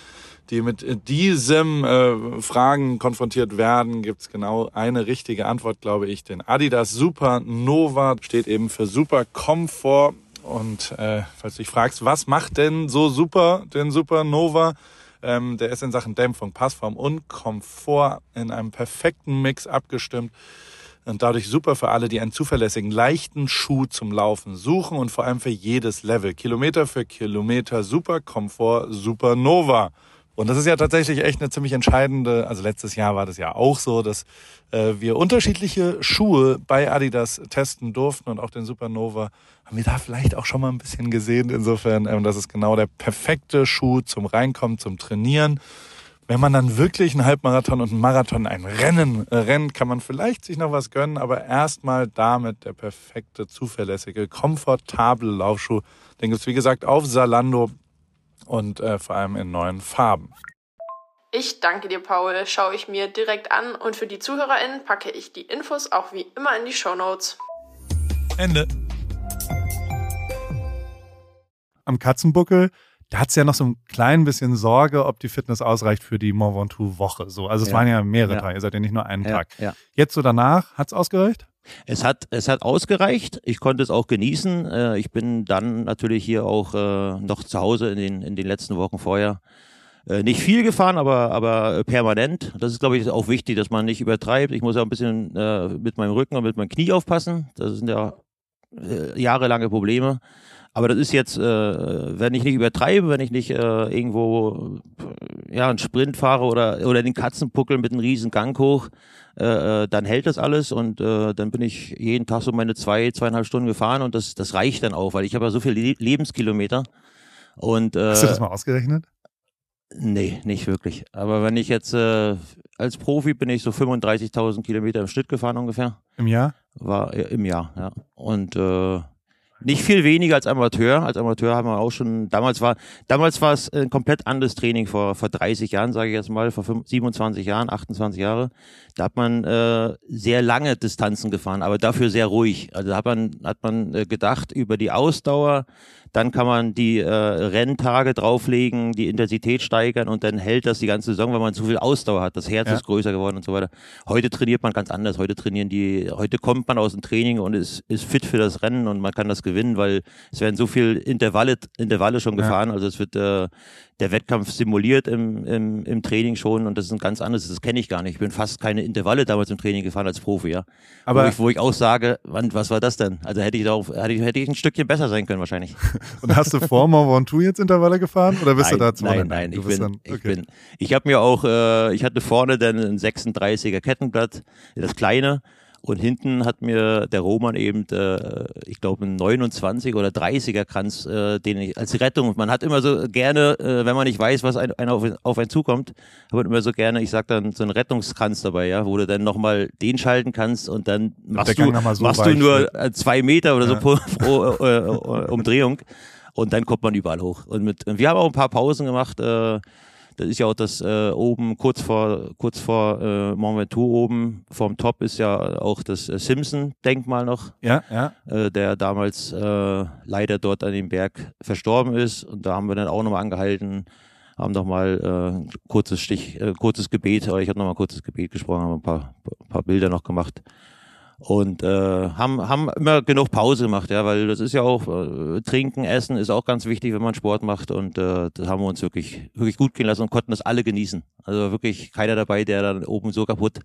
die mit äh, diesem äh, Fragen konfrontiert werden, gibt's genau eine richtige Antwort, glaube ich. Den Adidas Supernova steht eben für Super Komfort. Und äh, falls du dich fragst, was macht denn so super den Supernova? Ähm, der ist in Sachen Dämpfung, Passform und Komfort in einem perfekten Mix abgestimmt und dadurch super für alle, die einen zuverlässigen, leichten Schuh zum Laufen suchen und vor allem für jedes Level. Kilometer für Kilometer, super Komfort, Supernova. Und das ist ja tatsächlich echt eine ziemlich entscheidende, also letztes Jahr war das ja auch so, dass äh, wir unterschiedliche Schuhe bei Adidas testen durften und auch den Supernova haben wir da vielleicht auch schon mal ein bisschen gesehen. Insofern, ähm, das ist genau der perfekte Schuh zum Reinkommen, zum Trainieren. Wenn man dann wirklich einen Halbmarathon und einen Marathon, ein Rennen äh, rennt, kann man vielleicht sich noch was gönnen, aber erstmal damit der perfekte, zuverlässige, komfortable Laufschuh. Den gibt's wie gesagt auf Salando und äh, vor allem in neuen Farben. Ich danke dir, Paul. Schaue ich mir direkt an und für die ZuhörerInnen packe ich die Infos auch wie immer in die Show Notes. Ende. Am Katzenbuckel, da hat's ja noch so ein klein bisschen Sorge, ob die Fitness ausreicht für die Mont Ventoux-Woche. So, also es Ja. waren ja mehrere Ja. Tage, ihr seid ja nicht nur einen Ja, Tag. Jetzt so danach, hat's ausgereicht? Es hat, es hat ausgereicht. Ich konnte es auch genießen. Äh, Ich bin dann natürlich hier auch äh, noch zu Hause in den, in den letzten Wochen vorher. Äh, Nicht viel gefahren, aber, aber permanent. Das ist, glaube ich, auch wichtig, dass man nicht übertreibt. Ich muss ja ein bisschen äh, mit meinem Rücken und mit meinem Knie aufpassen. Das sind ja äh, jahrelange Probleme. Aber das ist jetzt, äh, wenn ich nicht übertreibe, wenn ich nicht äh, irgendwo äh, ja, einen Sprint fahre oder, oder den Katzenpuckel mit einem riesen Gang hoch, äh, äh, dann hält das alles und äh, dann bin ich jeden Tag so meine zwei, zweieinhalb Stunden gefahren und das, das reicht dann auch, weil ich habe ja so viele Le Lebenskilometer. Und, äh, Hast du das mal ausgerechnet? Nee, nicht wirklich. Aber wenn ich jetzt äh, als Profi bin ich so 35.000 Kilometer im Schnitt gefahren ungefähr. Im Jahr? War äh, im Jahr, ja. Und äh, nicht viel weniger als Amateur. Als Amateur haben wir auch schon, damals war, damals war es ein komplett anderes Training vor, vor 30 Jahren, sage ich jetzt mal, vor 25, 27 Jahren, 28 Jahre. Da hat man äh, sehr lange Distanzen gefahren, aber dafür sehr ruhig. Also da hat man, hat man äh, gedacht über die Ausdauer, dann kann man die äh, Renntage drauflegen, die Intensität steigern und dann hält das die ganze Saison, weil man zu viel Ausdauer hat. Das Herz Ja. ist größer geworden und so weiter. Heute trainiert man ganz anders. Heute trainieren die, heute kommt man aus dem Training und ist, ist fit für das Rennen und man kann das gewinnen, weil es werden so viel Intervalle, Intervalle schon Ja. gefahren. Also es wird äh, der Wettkampf simuliert im, im, im Training schon und das ist ein ganz anderes. Das kenne ich gar nicht. Ich bin fast keine Intervalle damals im Training gefahren als Profi, ja. Aber- wo, ich, wo ich auch sage, wann, was war das denn? Also hätte ich darauf, hätte ich, hätte ich ein Stückchen besser sein können wahrscheinlich. Und hast du vor Mont Ventoux jetzt Intervalle gefahren oder bist nein, du da zu Nein, nein, ich bin, dann- ich okay. bin, ich habe mir auch, äh, ich hatte vorne dann ein 36er Kettenblatt, das kleine, und hinten hat mir der Roman eben, äh, ich glaube, ein 29 oder 30er Kranz, äh, den ich als Rettung, man hat immer so gerne, äh, wenn man nicht weiß, was ein, einer auf, auf einen zukommt, hat man immer so gerne, ich sag dann, so einen Rettungskranz dabei, ja, wo du dann nochmal den schalten kannst und dann machst der du, so machst du nur äh, zwei Meter oder so Ja. pro, pro äh, äh, Umdrehung und dann kommt man überall hoch. Und, mit, und wir haben auch ein paar Pausen gemacht. Äh, das ist ja auch das äh, oben, kurz vor, kurz vor äh, Mont Ventoux oben, vorm Top ist ja auch das äh, Simpson-Denkmal noch, Ja, ja. äh, der damals äh, leider dort an dem Berg verstorben ist. Und da haben wir dann auch nochmal angehalten, haben nochmal äh, ein kurzes Stich, äh, kurzes Gebet, oder ich habe nochmal kurzes Gebet gesprochen, haben ein paar, paar Bilder noch gemacht und äh, haben, haben immer genug Pause gemacht, ja, weil das ist ja auch, äh, Trinken, Essen ist auch ganz wichtig, wenn man Sport macht und äh, das haben wir uns wirklich, wirklich gut gehen lassen und konnten das alle genießen. Also wirklich keiner dabei, der dann oben so kaputt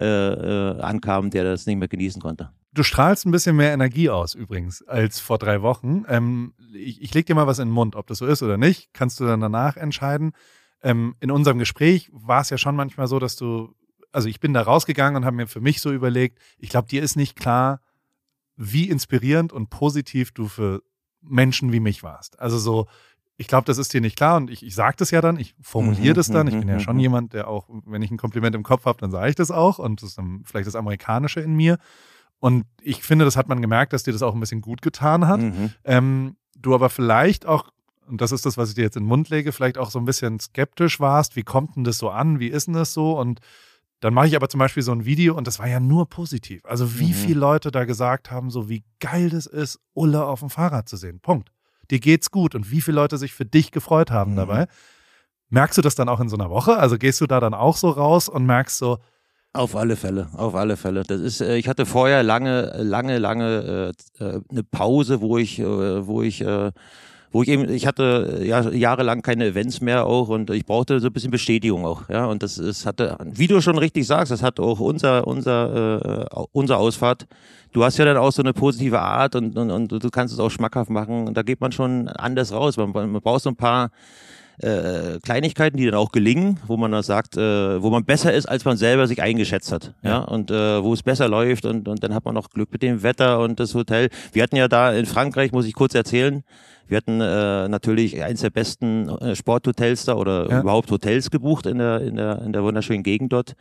äh, äh, ankam, der das nicht mehr genießen konnte. Du strahlst ein bisschen mehr Energie aus übrigens als vor drei Wochen. Ähm, ich ich leg dir mal was in den Mund, ob das so ist oder nicht, kannst du dann danach entscheiden. Ähm, in unserem Gespräch war es ja schon manchmal so, dass du, also ich bin da rausgegangen und habe mir für mich so überlegt, ich glaube, dir ist nicht klar, wie inspirierend und positiv du für Menschen wie mich warst. Also so, ich glaube, das ist dir nicht klar und ich, ich sage das ja dann, ich formuliere Mhm, das dann. Ich mhm, bin ja schon mhm. jemand, der auch, wenn ich ein Kompliment im Kopf habe, dann sage ich das auch und das ist dann vielleicht das Amerikanische in mir. Und ich finde, das hat man gemerkt, dass dir das auch ein bisschen gut getan hat. Mhm. Ähm, du aber vielleicht auch, und das ist das, was ich dir jetzt in den Mund lege, vielleicht auch so ein bisschen skeptisch warst. Wie kommt denn das so an? Wie ist denn das so? Und dann mache ich aber zum Beispiel so ein Video und das war ja nur positiv. Also wie Mhm. viele Leute da gesagt haben, so wie geil das ist, Ulle auf dem Fahrrad zu sehen. Punkt. Dir geht's gut und wie viele Leute sich für dich gefreut haben Mhm. dabei. Merkst du das dann auch in so einer Woche? Also gehst du da dann auch so raus und merkst so, Auf alle Fälle, auf alle Fälle. Das ist, äh, ich hatte vorher lange, lange, lange äh, äh, eine Pause, wo ich, äh, wo ich, äh, wo ich eben, ich hatte äh, ja jahrelang keine Events mehr auch und ich brauchte so ein bisschen Bestätigung auch, ja. Und das ist, hatte, wie du schon richtig sagst, das hat auch unser, unser, äh, unser Ausfahrt. Du hast ja dann auch so eine positive Art und, und, und du kannst es auch schmackhaft machen. Und da geht man schon anders raus. Man, man braucht so ein paar äh, Kleinigkeiten, die dann auch gelingen, wo man dann sagt, äh, wo man besser ist, als man selber sich eingeschätzt hat. Ja, Ja. und äh, wo es besser läuft und, und dann hat man noch Glück mit dem Wetter und das Hotel. Wir hatten ja da in Frankreich, muss ich kurz erzählen, wir hatten äh, natürlich eins der besten äh, Sporthotels da oder Ja. überhaupt Hotels gebucht in der, in der, in der wunderschönen Gegend dort.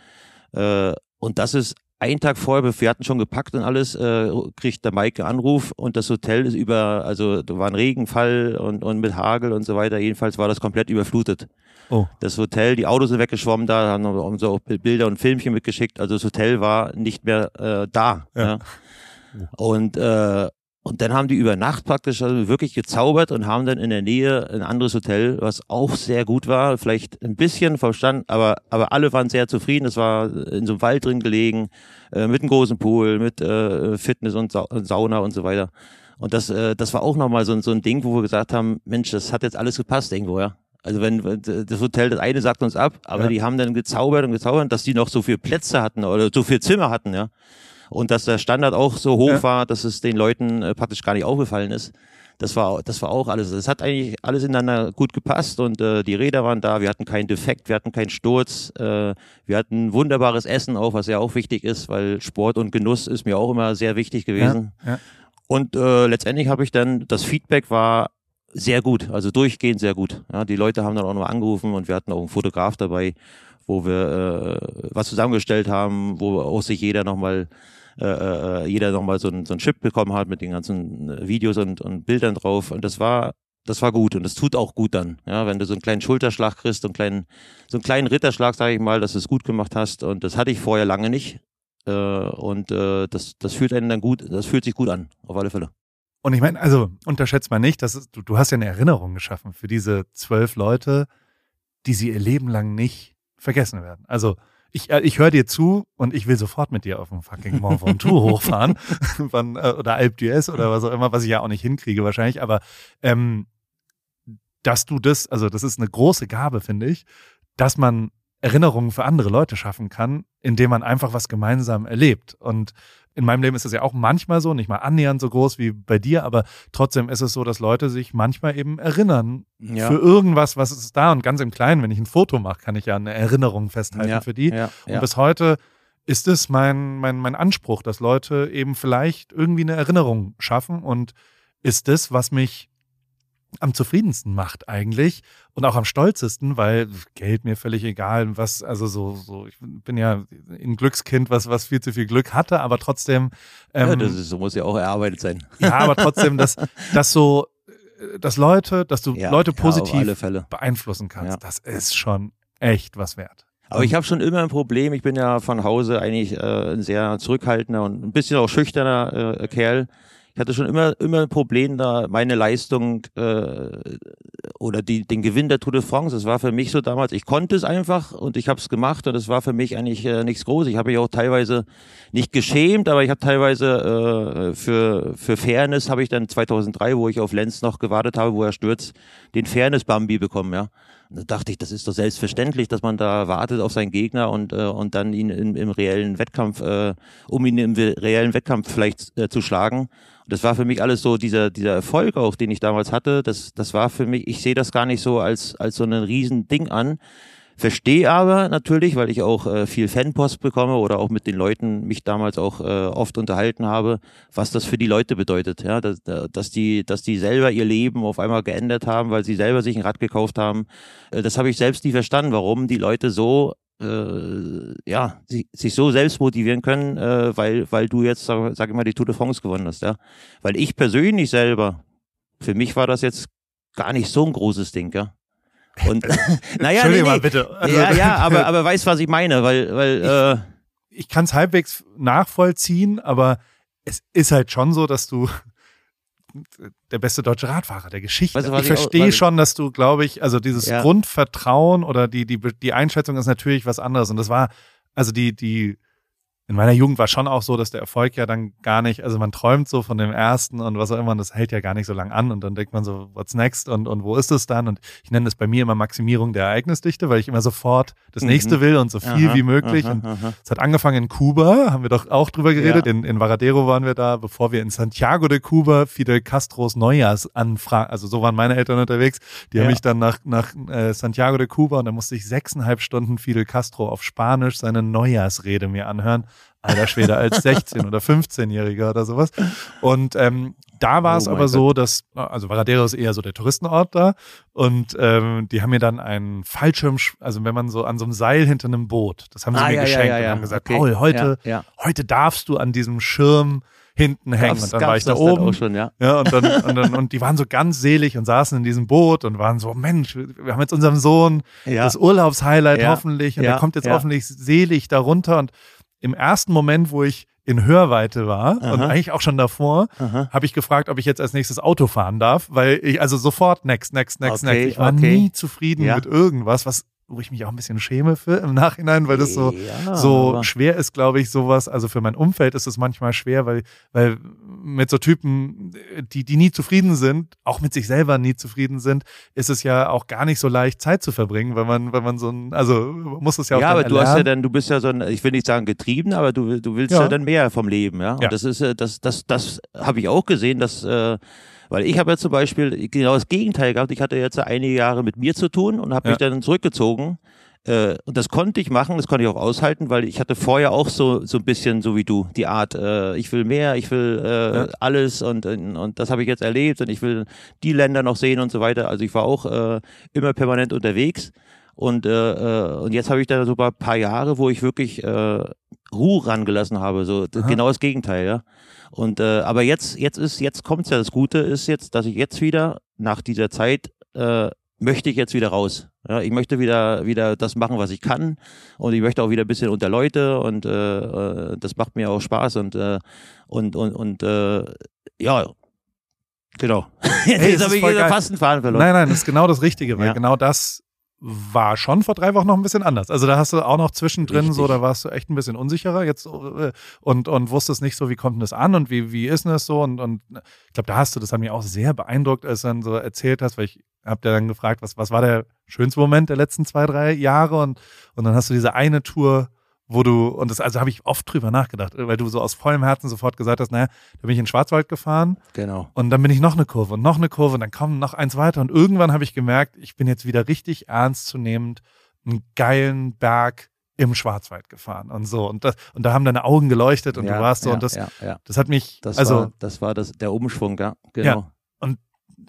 Äh, und das ist einen Tag vorher, wir hatten schon gepackt und alles, äh, kriegt der Mike einen Anruf und das Hotel ist über, also da war ein Regenfall und, und mit Hagel und so weiter. Jedenfalls war das komplett überflutet. Oh. Das Hotel, die Autos sind weggeschwommen da, haben uns auch Bilder und Filmchen mitgeschickt. Also das Hotel war nicht mehr äh, da. Ja. ja. Und äh, und dann haben die über Nacht praktisch also wirklich gezaubert und haben dann in der Nähe ein anderes Hotel, was auch sehr gut war, vielleicht ein bisschen verstanden, aber, aber alle waren sehr zufrieden. Es war in so einem Wald drin gelegen, äh, mit einem großen Pool, mit äh, Fitness und, Sa und Sauna und so weiter. Und das, äh, das war auch nochmal so, so ein Ding, wo wir gesagt haben, Mensch, das hat jetzt alles gepasst irgendwo, ja. Also wenn das Hotel, das eine sagt uns ab, aber ja. die haben dann gezaubert und gezaubert, dass die noch so viele Plätze hatten oder so viele Zimmer hatten, ja und dass der Standard auch so hoch ja. war, dass es den Leuten äh, praktisch gar nicht aufgefallen ist. Das war, das war auch alles. Es hat eigentlich alles ineinander gut gepasst und äh, die Räder waren da. Wir hatten keinen Defekt, wir hatten keinen Sturz. Äh, wir hatten wunderbares Essen auch, was ja auch wichtig ist, weil Sport und Genuss ist mir auch immer sehr wichtig gewesen. Ja, ja. Und äh, letztendlich habe ich dann, das Feedback war sehr gut, also durchgehend sehr gut. Ja, die Leute haben dann auch noch angerufen und wir hatten auch einen Fotograf dabei, wo wir äh, was zusammengestellt haben, wo auch sich jeder nochmal äh, äh, jeder nochmal so ein, so ein Chip bekommen hat mit den ganzen äh, Videos und, und Bildern drauf. Und das war, das war gut und das tut auch gut dann. Ja, wenn du so einen kleinen Schulterschlag kriegst, und kleinen, so einen kleinen Ritterschlag, sage ich mal, dass du es gut gemacht hast. Und das hatte ich vorher lange nicht. Äh, und äh, das, das fühlt einen dann gut, das fühlt sich gut an, auf alle Fälle. Und ich meine, also unterschätzt mal nicht, dass du, du hast ja eine Erinnerung geschaffen für diese zwölf Leute, die sie ihr Leben lang nicht vergessen werden. Also ich, äh, ich höre dir zu und ich will sofort mit dir auf dem fucking Mont Ventoux hochfahren Von, äh, oder Alp d'Huez oder was auch immer, was ich ja auch nicht hinkriege wahrscheinlich, aber ähm, dass du das, also das ist eine große Gabe, finde ich, dass man Erinnerungen für andere Leute schaffen kann, indem man einfach was gemeinsam erlebt. Und in meinem Leben ist das ja auch manchmal so, nicht mal annähernd so groß wie bei dir, aber trotzdem ist es so, dass Leute sich manchmal eben erinnern ja. für irgendwas, was ist da. Und ganz im Kleinen, wenn ich ein Foto mache, kann ich ja eine Erinnerung festhalten ja, für die. Ja, und bis heute ist es mein, mein, mein Anspruch, dass Leute eben vielleicht irgendwie eine Erinnerung schaffen und ist es, was mich am zufriedensten macht eigentlich und auch am stolzesten, weil Geld mir völlig egal, was, also so, so, ich bin ja ein Glückskind, was, was viel zu viel Glück hatte, aber trotzdem. Ähm, ja, das ist, so muss ja auch erarbeitet sein. Ja, aber trotzdem, dass, dass so, dass Leute, dass du ja, Leute positiv ja, beeinflussen kannst, ja. das ist schon echt was wert. Aber ich habe schon immer ein Problem. Ich bin ja von Hause eigentlich äh, ein sehr zurückhaltender und ein bisschen auch schüchterner äh, Kerl ich hatte schon immer, immer ein Problem, da meine Leistung äh, oder die, den Gewinn der Tour de France, das war für mich so damals, ich konnte es einfach und ich habe es gemacht und es war für mich eigentlich äh, nichts Großes. Ich habe mich auch teilweise nicht geschämt, aber ich habe teilweise äh, für, für Fairness habe ich dann 2003, wo ich auf Lenz noch gewartet habe, wo er stürzt, den Fairness-Bambi bekommen, ja. Und da dachte ich, das ist doch selbstverständlich, dass man da wartet auf seinen Gegner und, äh, und dann ihn in, im reellen Wettkampf, äh, um ihn im reellen Wettkampf vielleicht äh, zu schlagen das war für mich alles so, dieser, dieser Erfolg auch, den ich damals hatte, das, das war für mich, ich sehe das gar nicht so als, als so ein Riesending an. Verstehe aber natürlich, weil ich auch äh, viel Fanpost bekomme oder auch mit den Leuten mich damals auch äh, oft unterhalten habe, was das für die Leute bedeutet, ja, dass, dass die, dass die selber ihr Leben auf einmal geändert haben, weil sie selber sich ein Rad gekauft haben. Äh, das habe ich selbst nie verstanden, warum die Leute so äh, ja, sich, sich so selbst motivieren können, äh, weil, weil du jetzt, sag, sag ich mal, die Tour de France gewonnen hast, ja. Weil ich persönlich selber, für mich war das jetzt gar nicht so ein großes Ding, ja. Und naja, nee, nee. mal bitte. Also, ja, ja, aber, aber weißt, was ich meine, weil, weil ich, äh, ich kann es halbwegs nachvollziehen, aber es ist halt schon so, dass du der beste deutsche Radfahrer der Geschichte. Weißt du, ich verstehe schon, dass du, glaube ich, also dieses ja. Grundvertrauen oder die, die, die Einschätzung ist natürlich was anderes. Und das war, also die, die in meiner Jugend war schon auch so, dass der Erfolg ja dann gar nicht, also man träumt so von dem ersten und was auch immer, und das hält ja gar nicht so lang an und dann denkt man so, what's next und, und wo ist es dann? Und ich nenne das bei mir immer Maximierung der Ereignisdichte, weil ich immer sofort das mhm. nächste will und so viel aha, wie möglich. Aha, und es hat angefangen in Kuba, haben wir doch auch drüber geredet. Ja. In, in Varadero waren wir da, bevor wir in Santiago de Cuba Fidel Castros Neujahrsanfragen, also so waren meine Eltern unterwegs, die ja. haben mich dann nach, nach äh, Santiago de Cuba und da musste ich sechseinhalb Stunden Fidel Castro auf Spanisch seine Neujahrsrede mir anhören alter Schwede, als 16- oder 15-Jähriger oder sowas. Und ähm, da war es Oh mein aber so, dass, also Varadero ist eher so der Touristenort da und ähm, die haben mir dann einen Fallschirm, also wenn man so an so einem Seil hinter einem Boot, das haben sie Ah, mir ja, geschenkt ja, und ja. haben gesagt, Okay. Paul, heute, heute darfst du an diesem Schirm hinten hängen. Gab's- und dann war ich da oben. Schon, ja. Ja, und dann, und dann, und die waren so ganz selig und saßen in diesem Boot und waren so, Mensch, wir haben jetzt unserem Sohn Ja. das Urlaubshighlight Ja. hoffentlich und der kommt jetzt hoffentlich selig darunter und im ersten Moment, wo ich in Hörweite war und Aha. eigentlich auch schon davor, habe ich gefragt, ob ich jetzt als nächstes Auto fahren darf, weil ich also sofort next, next, next, Okay, next. Ich war okay. nie zufrieden Ja. mit irgendwas, was wo ich mich auch ein bisschen schäme für im Nachhinein, weil das so Ja, so schwer ist, glaube ich, sowas. Also für mein Umfeld ist es manchmal schwer, weil, weil mit so Typen, die, die nie zufrieden sind, auch mit sich selber nie zufrieden sind, ist es ja auch gar nicht so leicht, Zeit zu verbringen, wenn man, wenn man so ein, also man muss es ja auch Ja, aber du hast ja erlernen. dann, du bist ja so ein, ich will nicht sagen getrieben, aber du, du willst ja. Ja. dann mehr vom Leben, ja. Und Ja. das ist, äh, das, das, das habe ich auch gesehen, dass, äh, weil ich habe ja zum Beispiel genau das Gegenteil gehabt. Ich hatte jetzt einige Jahre mit mir zu tun und habe Ja. mich dann zurückgezogen. Äh, und das konnte ich machen, das konnte ich auch aushalten, weil ich hatte vorher auch so, so ein bisschen so wie du, die Art, äh, ich will mehr, ich will äh, Ja. alles und, und, und das habe ich jetzt erlebt und ich will die Länder noch sehen und so weiter. Also ich war auch äh, immer permanent unterwegs. Und, äh, äh, und jetzt habe ich da so ein paar Jahre, wo ich wirklich äh, Ruhe rangelassen habe, so Aha. genau das Gegenteil, ja. Und äh, aber jetzt, jetzt ist, jetzt kommt's ja. Das Gute ist jetzt, dass ich jetzt wieder nach dieser Zeit äh, möchte ich jetzt wieder raus. Ja, ich möchte wieder wieder das machen, was ich kann, und ich möchte auch wieder ein bisschen unter Leute und äh, äh, das macht mir auch Spaß und äh, und und und äh, ja, genau. Hey, jetzt habe ich wieder fast einen Faden verloren. Nein, nein, das ist genau das Richtige, weil Ja. genau das war schon vor drei Wochen noch ein bisschen anders. Also da hast du auch noch zwischendrin so, Richtig. da warst du echt ein bisschen unsicherer jetzt äh, und, und wusstest nicht so, wie kommt denn das an und wie, wie ist denn das so und, und ich glaube, da hast du, das hat mich auch sehr beeindruckt, als du dann so erzählt hast, weil ich hab dir dann gefragt, was, was war der schönste Moment der letzten zwei, drei Jahre und, und dann hast du diese eine Tour wo du, und das, also habe ich oft drüber nachgedacht, weil du so aus vollem Herzen sofort gesagt hast, naja, da bin ich in den Schwarzwald gefahren Genau. und dann bin ich noch eine Kurve und noch eine Kurve und dann kommen noch eins weiter. Und irgendwann habe ich gemerkt, ich bin jetzt wieder richtig ernstzunehmend einen geilen Berg im Schwarzwald gefahren und so. Und, das, und da haben deine Augen geleuchtet und ja, du warst so. ja, und das, ja, das hat mich, Das also, war, das war das, der Umschwung, ja, genau.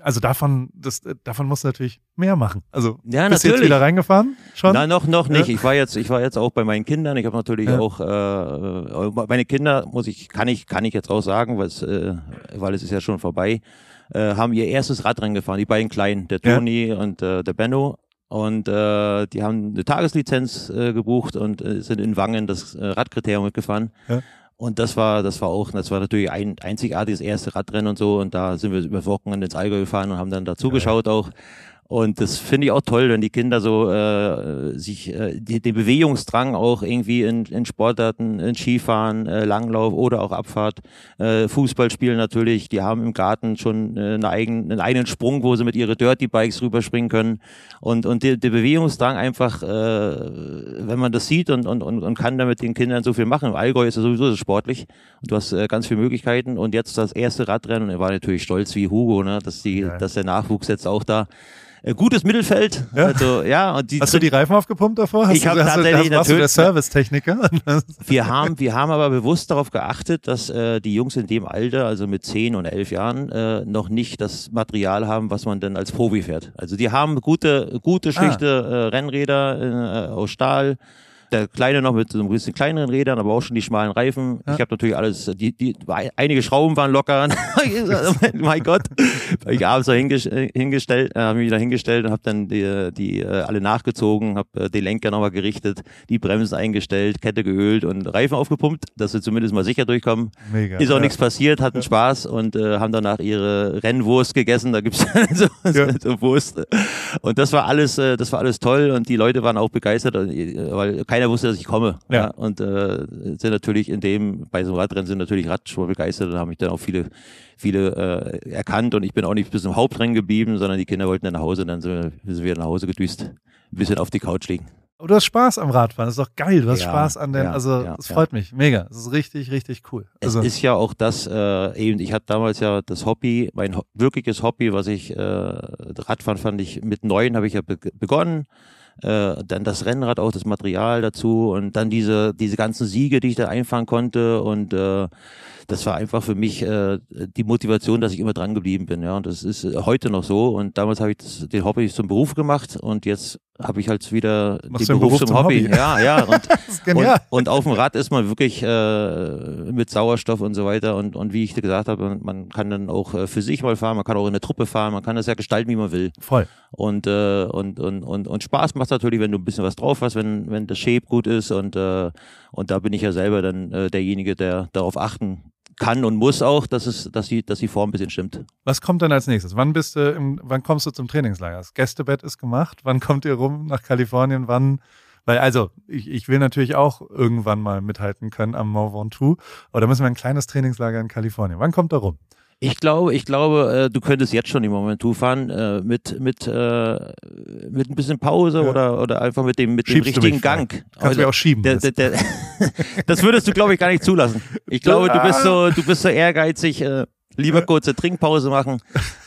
Also davon, das, davon musst du natürlich mehr machen. Also Ja, bist du jetzt natürlich. wieder reingefahren? Schon? Nein, noch, noch nicht. Ja. Ich war jetzt, ich war jetzt auch bei meinen Kindern. Ich habe natürlich Ja. auch, äh, äh, meine Kinder muss ich, kann ich, kann ich jetzt auch sagen, was, äh, weil es ist ja schon vorbei, äh, haben ihr erstes Radrennen gefahren. Die beiden Kleinen, der Ja. Toni und äh, der Benno. Und äh, die haben eine Tageslizenz äh, gebucht und äh, sind in Wangen das äh, Radkriterium mitgefahren. Ja. Und das war, das war auch, das war natürlich ein einzigartiges erste Radrennen und so. Und da sind wir über Wochenende ins Allgäu gefahren und haben dann dazugeschaut auch. Und das finde ich auch toll, wenn die Kinder so äh, sich äh, die, den Bewegungsdrang auch irgendwie in, in Sportarten, in Skifahren, äh, Langlauf oder auch Abfahrt, äh, Fußball spielen natürlich. Die haben im Garten schon äh, einen, eigenen, einen eigenen Sprung, wo sie mit ihre Dirty Bikes rüberspringen können. Und und der, der Bewegungsdrang einfach, äh, wenn man das sieht und, und und und kann damit den Kindern so viel machen. Im Allgäu ist ja sowieso so sportlich und du hast äh, ganz viele Möglichkeiten. Und jetzt das erste Radrennen, er war natürlich stolz wie Hugo, ne, dass die, Geil. dass der Nachwuchs jetzt auch da gutes Mittelfeld. Ja. Also ja, und die Hast du die Reifen aufgepumpt davor? Hast Ich du- hab hast du- tatsächlich hast- warst du der natürlich- Servicetechniker? wir haben, wir haben aber bewusst darauf geachtet, dass äh, die Jungs in dem Alter, also mit 10 und 11 Jahren, äh, noch nicht das Material haben, was man dann als Profi fährt. Also die haben gute, gute, schlichte äh, Rennräder äh, aus Stahl. Der Kleine noch mit so ein bisschen kleineren Rädern, aber auch schon die schmalen Reifen. Ich habe natürlich alles, die, die, einige Schrauben waren locker. mein Gott. Ich abends da hinges hingestellt, äh, habe mich wieder hingestellt und habe dann die, die äh, alle nachgezogen, habe äh, die Lenker nochmal gerichtet, die Bremsen eingestellt, Kette geölt und Reifen aufgepumpt, dass sie zumindest mal sicher durchkommen. Mega. Ist auch ja. nichts passiert, hatten Spaß und äh, haben danach ihre Rennwurst gegessen. Da gibt's so, Ja. so Wurst. Und das war alles, äh, das war alles toll und die Leute waren auch begeistert, äh, weil keiner wusste, dass ich komme. Ja. Und äh, sind natürlich in dem, bei so einem Radrennen sind natürlich Radsport begeistert und haben mich dann auch viele, viele äh, erkannt und ich bin auch nicht bis zum Hauptrennen geblieben, sondern die Kinder wollten dann nach Hause und dann sind wir, sind wir wieder nach Hause gedüst, ein bisschen auf die Couch liegen. Aber du hast Spaß am Radfahren, das ist doch geil. Du hast Ja, Spaß an den, ja, also ja, es freut mich, mega. Es ist richtig, richtig cool. Es Also, ist ja auch das, äh, eben, ich hatte damals ja das Hobby, mein ho wirkliches Hobby, was ich, äh, Radfahren fand ich, mit neun habe ich ja be begonnen. Äh, dann das Rennrad auch, das Material dazu und dann diese, diese ganzen Siege, die ich da einfahren konnte und äh, das war einfach für mich äh, die Motivation, dass ich immer dran geblieben bin. Ja, und das ist äh, heute noch so. Und damals habe ich das, den Hobby zum Beruf gemacht und jetzt habe ich halt wieder Machst den Beruf, Beruf zum, zum Hobby. Hobby. Ja, ja. Und, und, und auf dem Rad ist man wirklich äh, mit Sauerstoff und so weiter. Und, und wie ich dir gesagt habe, man- man kann dann auch äh, für sich mal fahren, man kann auch in der Truppe fahren, man kann das ja gestalten, wie man will. Voll. Und, äh, und, und, und, und Spaß macht natürlich, wenn du ein bisschen was drauf hast, wenn, wenn das Shape gut ist. Und, äh, und da bin ich ja selber dann äh, derjenige, der darauf achten kann und muss auch, dass, es, dass, die, dass die Form ein bisschen stimmt. Was kommt dann als nächstes? Wann bist du im, wann kommst du zum Trainingslager? Das Gästebett ist gemacht. Wann kommt ihr rum nach Kalifornien? Wann? Weil also, ich, ich will natürlich auch irgendwann mal mithalten können am Mont Ventoux. Aber da müssen wir ein kleines Trainingslager in Kalifornien. Wann kommt er rum? Ich glaube, ich glaube, äh, du könntest jetzt schon im Moment fahren äh, mit mit äh, mit ein bisschen Pause Ja. oder oder einfach mit dem mit dem Schiebst du mich richtigen? Gang. Kannst Also, du mir auch schieben. der, der, der, das würdest du, glaube ich, gar nicht zulassen. Ich glaube, du bist so, du bist so ehrgeizig. Äh, lieber kurze Trinkpause machen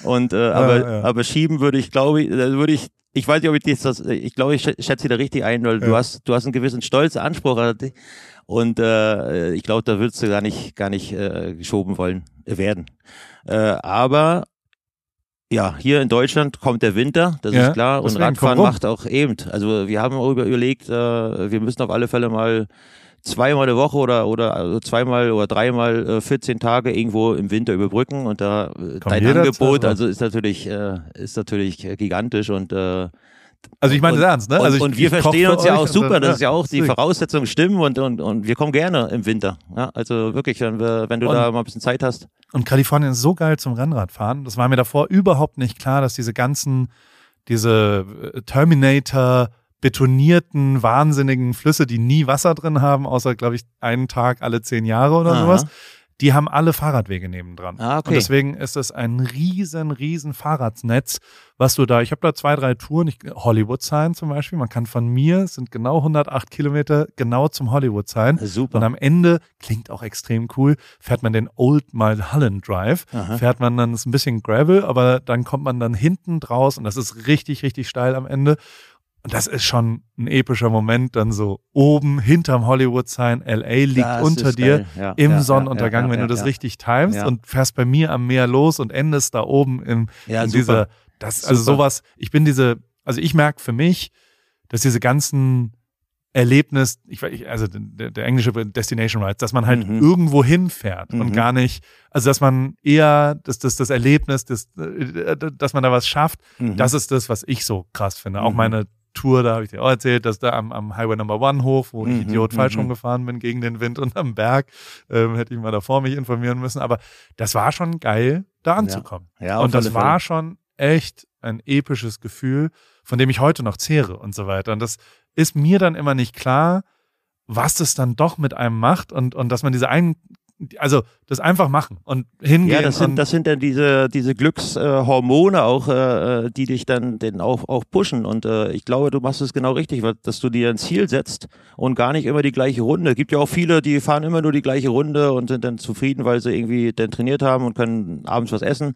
und äh, aber ja. aber schieben würde ich, glaube ich, würde ich. Ich weiß nicht, ob ich das, das ich glaube, ich schä- schätze dich da richtig ein, weil du Ja. hast, du hast einen gewissen Stolz, Anspruch an dich. und äh, ich glaube, da würdest du gar nicht, gar nicht äh, geschoben wollen werden. Äh, aber ja, hier in Deutschland kommt der Winter, das Ja, ist klar. Und Radfahren macht auch eben. Also wir haben auch über- überlegt, äh, wir müssen auf alle Fälle mal zweimal eine Woche oder oder also zweimal oder dreimal äh, 14 Tage irgendwo im Winter überbrücken und da äh, dein Angebot also ist natürlich äh, ist natürlich äh, gigantisch und äh, Also ich meine und, das ernst, ne? und, Also ich, und wir verstehen uns ja auch und super, dann- das ist ja auch die. Voraussetzungen stimmen und, und, und wir kommen gerne im Winter. Ja, also wirklich, wenn, wir, wenn du Und- da mal ein bisschen Zeit hast. Und Kalifornien ist so geil zum Rennradfahren. Das war mir davor überhaupt nicht klar, dass diese ganzen, diese äh, Terminator betonierten, wahnsinnigen Flüsse, die nie Wasser drin haben, außer, glaube ich, einen Tag alle zehn Jahre oder Aha. sowas, die haben alle Fahrradwege nebendran. Ah, okay. Und deswegen ist es ein riesen, riesen Fahrradnetz, was du da, ich habe da zwei, drei Touren, ich, Hollywood Sign zum Beispiel, man kann von mir, es sind genau 108 Kilometer, genau zum Hollywood Sign. Super. Und am Ende, klingt auch extrem cool, fährt man den Old Mulholland Drive, Aha. fährt man dann, ist ein bisschen Gravel, aber dann kommt man dann hinten draus und das ist richtig, richtig steil am Ende. Und das ist schon ein epischer Moment, dann so oben hinterm Hollywood Sign, LA liegt Das unter dir. Ja, im ja, Sonnenuntergang, ja, wenn du das richtig timest und fährst bei mir am Meer los und endest da oben im, in dieser, das, also Super. sowas, ich bin diese, also ich merke für mich, dass diese ganzen Erlebnis, ich, also der, der englische Destination Rides, dass man halt Mhm. irgendwo hinfährt und Mhm. gar nicht, also dass man eher das, das, das Erlebnis, das, äh, dass man da was schafft, Mhm. das ist das, was ich so krass finde. Auch Mhm. meine Tour, da habe ich dir auch erzählt, dass da am, am Highway Number One hoch, wo ich Mhm, Idiot falsch mhm. rumgefahren bin gegen den Wind und am Berg, ähm, hätte ich mal davor mich informieren müssen. Aber das war schon geil, da anzukommen. Ja, auf und das war schon echt ein episches Gefühl, von dem ich heute noch zehre und so weiter. Und das ist mir dann immer nicht klar, was das dann doch mit einem macht und, und dass man diese einen, also das einfach machen und hingehen. Ja, das sind, das sind dann diese, diese Glückshormone Hormone auch, äh, äh, die dich dann den auch, auch pushen. Und äh, ich glaube, du machst es genau richtig, dass du dir ein Ziel setzt und gar nicht immer die gleiche Runde. Es gibt ja auch viele, die fahren immer nur die gleiche Runde und sind dann zufrieden, weil sie irgendwie dann trainiert haben und können abends was essen.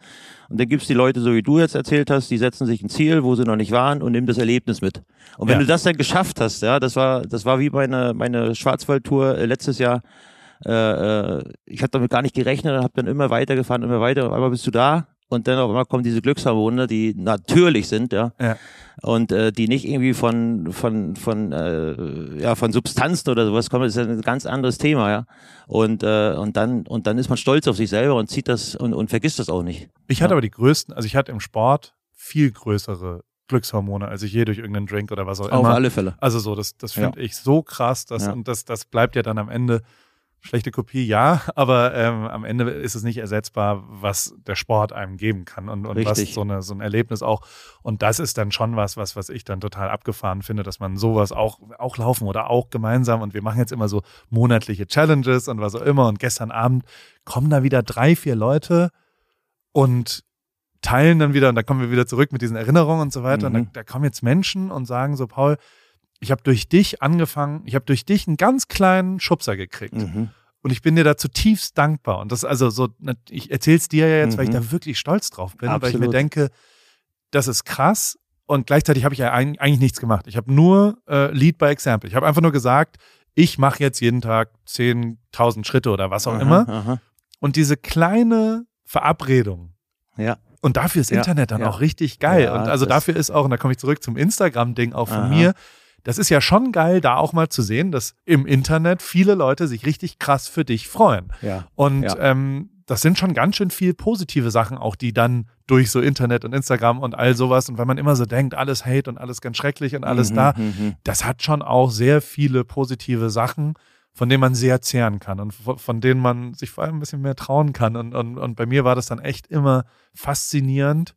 Und dann gibt's die Leute, so wie du jetzt erzählt hast, die setzen sich ein Ziel, wo sie noch nicht waren und nehmen das Erlebnis mit. Und wenn Ja. du das dann geschafft hast, ja, das war, das war wie meine, meine Schwarzwaldtour äh, letztes Jahr, äh, äh, ich habe damit gar nicht gerechnet und habe dann immer weitergefahren, immer weiter. Auf einmal bist du da und dann auf einmal kommen diese Glückshormone, die natürlich sind, ja, ja. und äh, die nicht irgendwie von von von äh, ja von Substanzen oder sowas kommen. Das ist ja ein ganz anderes Thema, ja. Und äh, und dann und dann ist man stolz auf sich selber und zieht das und, und vergisst das auch nicht. Ich hatte Ja. aber die größten, also ich hatte im Sport viel größere Glückshormone, als ich je durch irgendeinen Drink oder was auch Auf immer. alle Fälle. Also so, das, das Ja. finde ich so krass, dass, Ja. und das, das bleibt ja dann am Ende schlechte Kopie, ja, aber ähm, am Ende ist es nicht ersetzbar, was der Sport einem geben kann und, und was so, eine, so ein Erlebnis auch. Und das ist dann schon was, was, was ich dann total abgefahren finde, dass man sowas auch, auch laufen oder auch gemeinsam und wir machen jetzt immer so monatliche Challenges und was auch immer und gestern Abend kommen da wieder drei, vier Leute und teilen dann wieder, und da kommen wir wieder zurück mit diesen Erinnerungen und so weiter. Und Mhm. da, da kommen jetzt Menschen und sagen so, Paul, ich habe durch dich angefangen, ich habe durch dich einen ganz kleinen Schubser gekriegt. Mhm. Und ich bin dir da zutiefst dankbar. Und das also so, ich erzähl's dir ja jetzt, weil ich Mhm. da wirklich stolz drauf bin, weil ich mir Absolut. denke, das ist krass. Und gleichzeitig habe ich ja eig- eigentlich nichts gemacht. Ich habe nur äh, Lead by Example. Ich habe einfach nur gesagt, ich mache jetzt jeden Tag 10.000 Schritte oder was auch Aha, immer. aha. Und diese kleine Verabredung. Ja. Und dafür ist Ja, Internet dann ja. auch richtig geil. Ja, und also dafür ist auch, und da komme ich zurück zum Instagram-Ding auch von Aha. mir. Das ist ja schon geil, da auch mal zu sehen, dass im Internet viele Leute sich richtig krass für dich freuen. Ja. Und Ja. ähm, das sind schon ganz schön viel positive Sachen, auch die dann durch so Internet und Instagram und all sowas und wenn man immer so denkt, alles Hate und alles ganz schrecklich und alles Mhm, da, mhm. das hat schon auch sehr viele positive Sachen, von denen man sehr zehren kann und von, von denen man sich vor allem ein bisschen mehr trauen kann. Und, und, und bei mir war das dann echt immer faszinierend,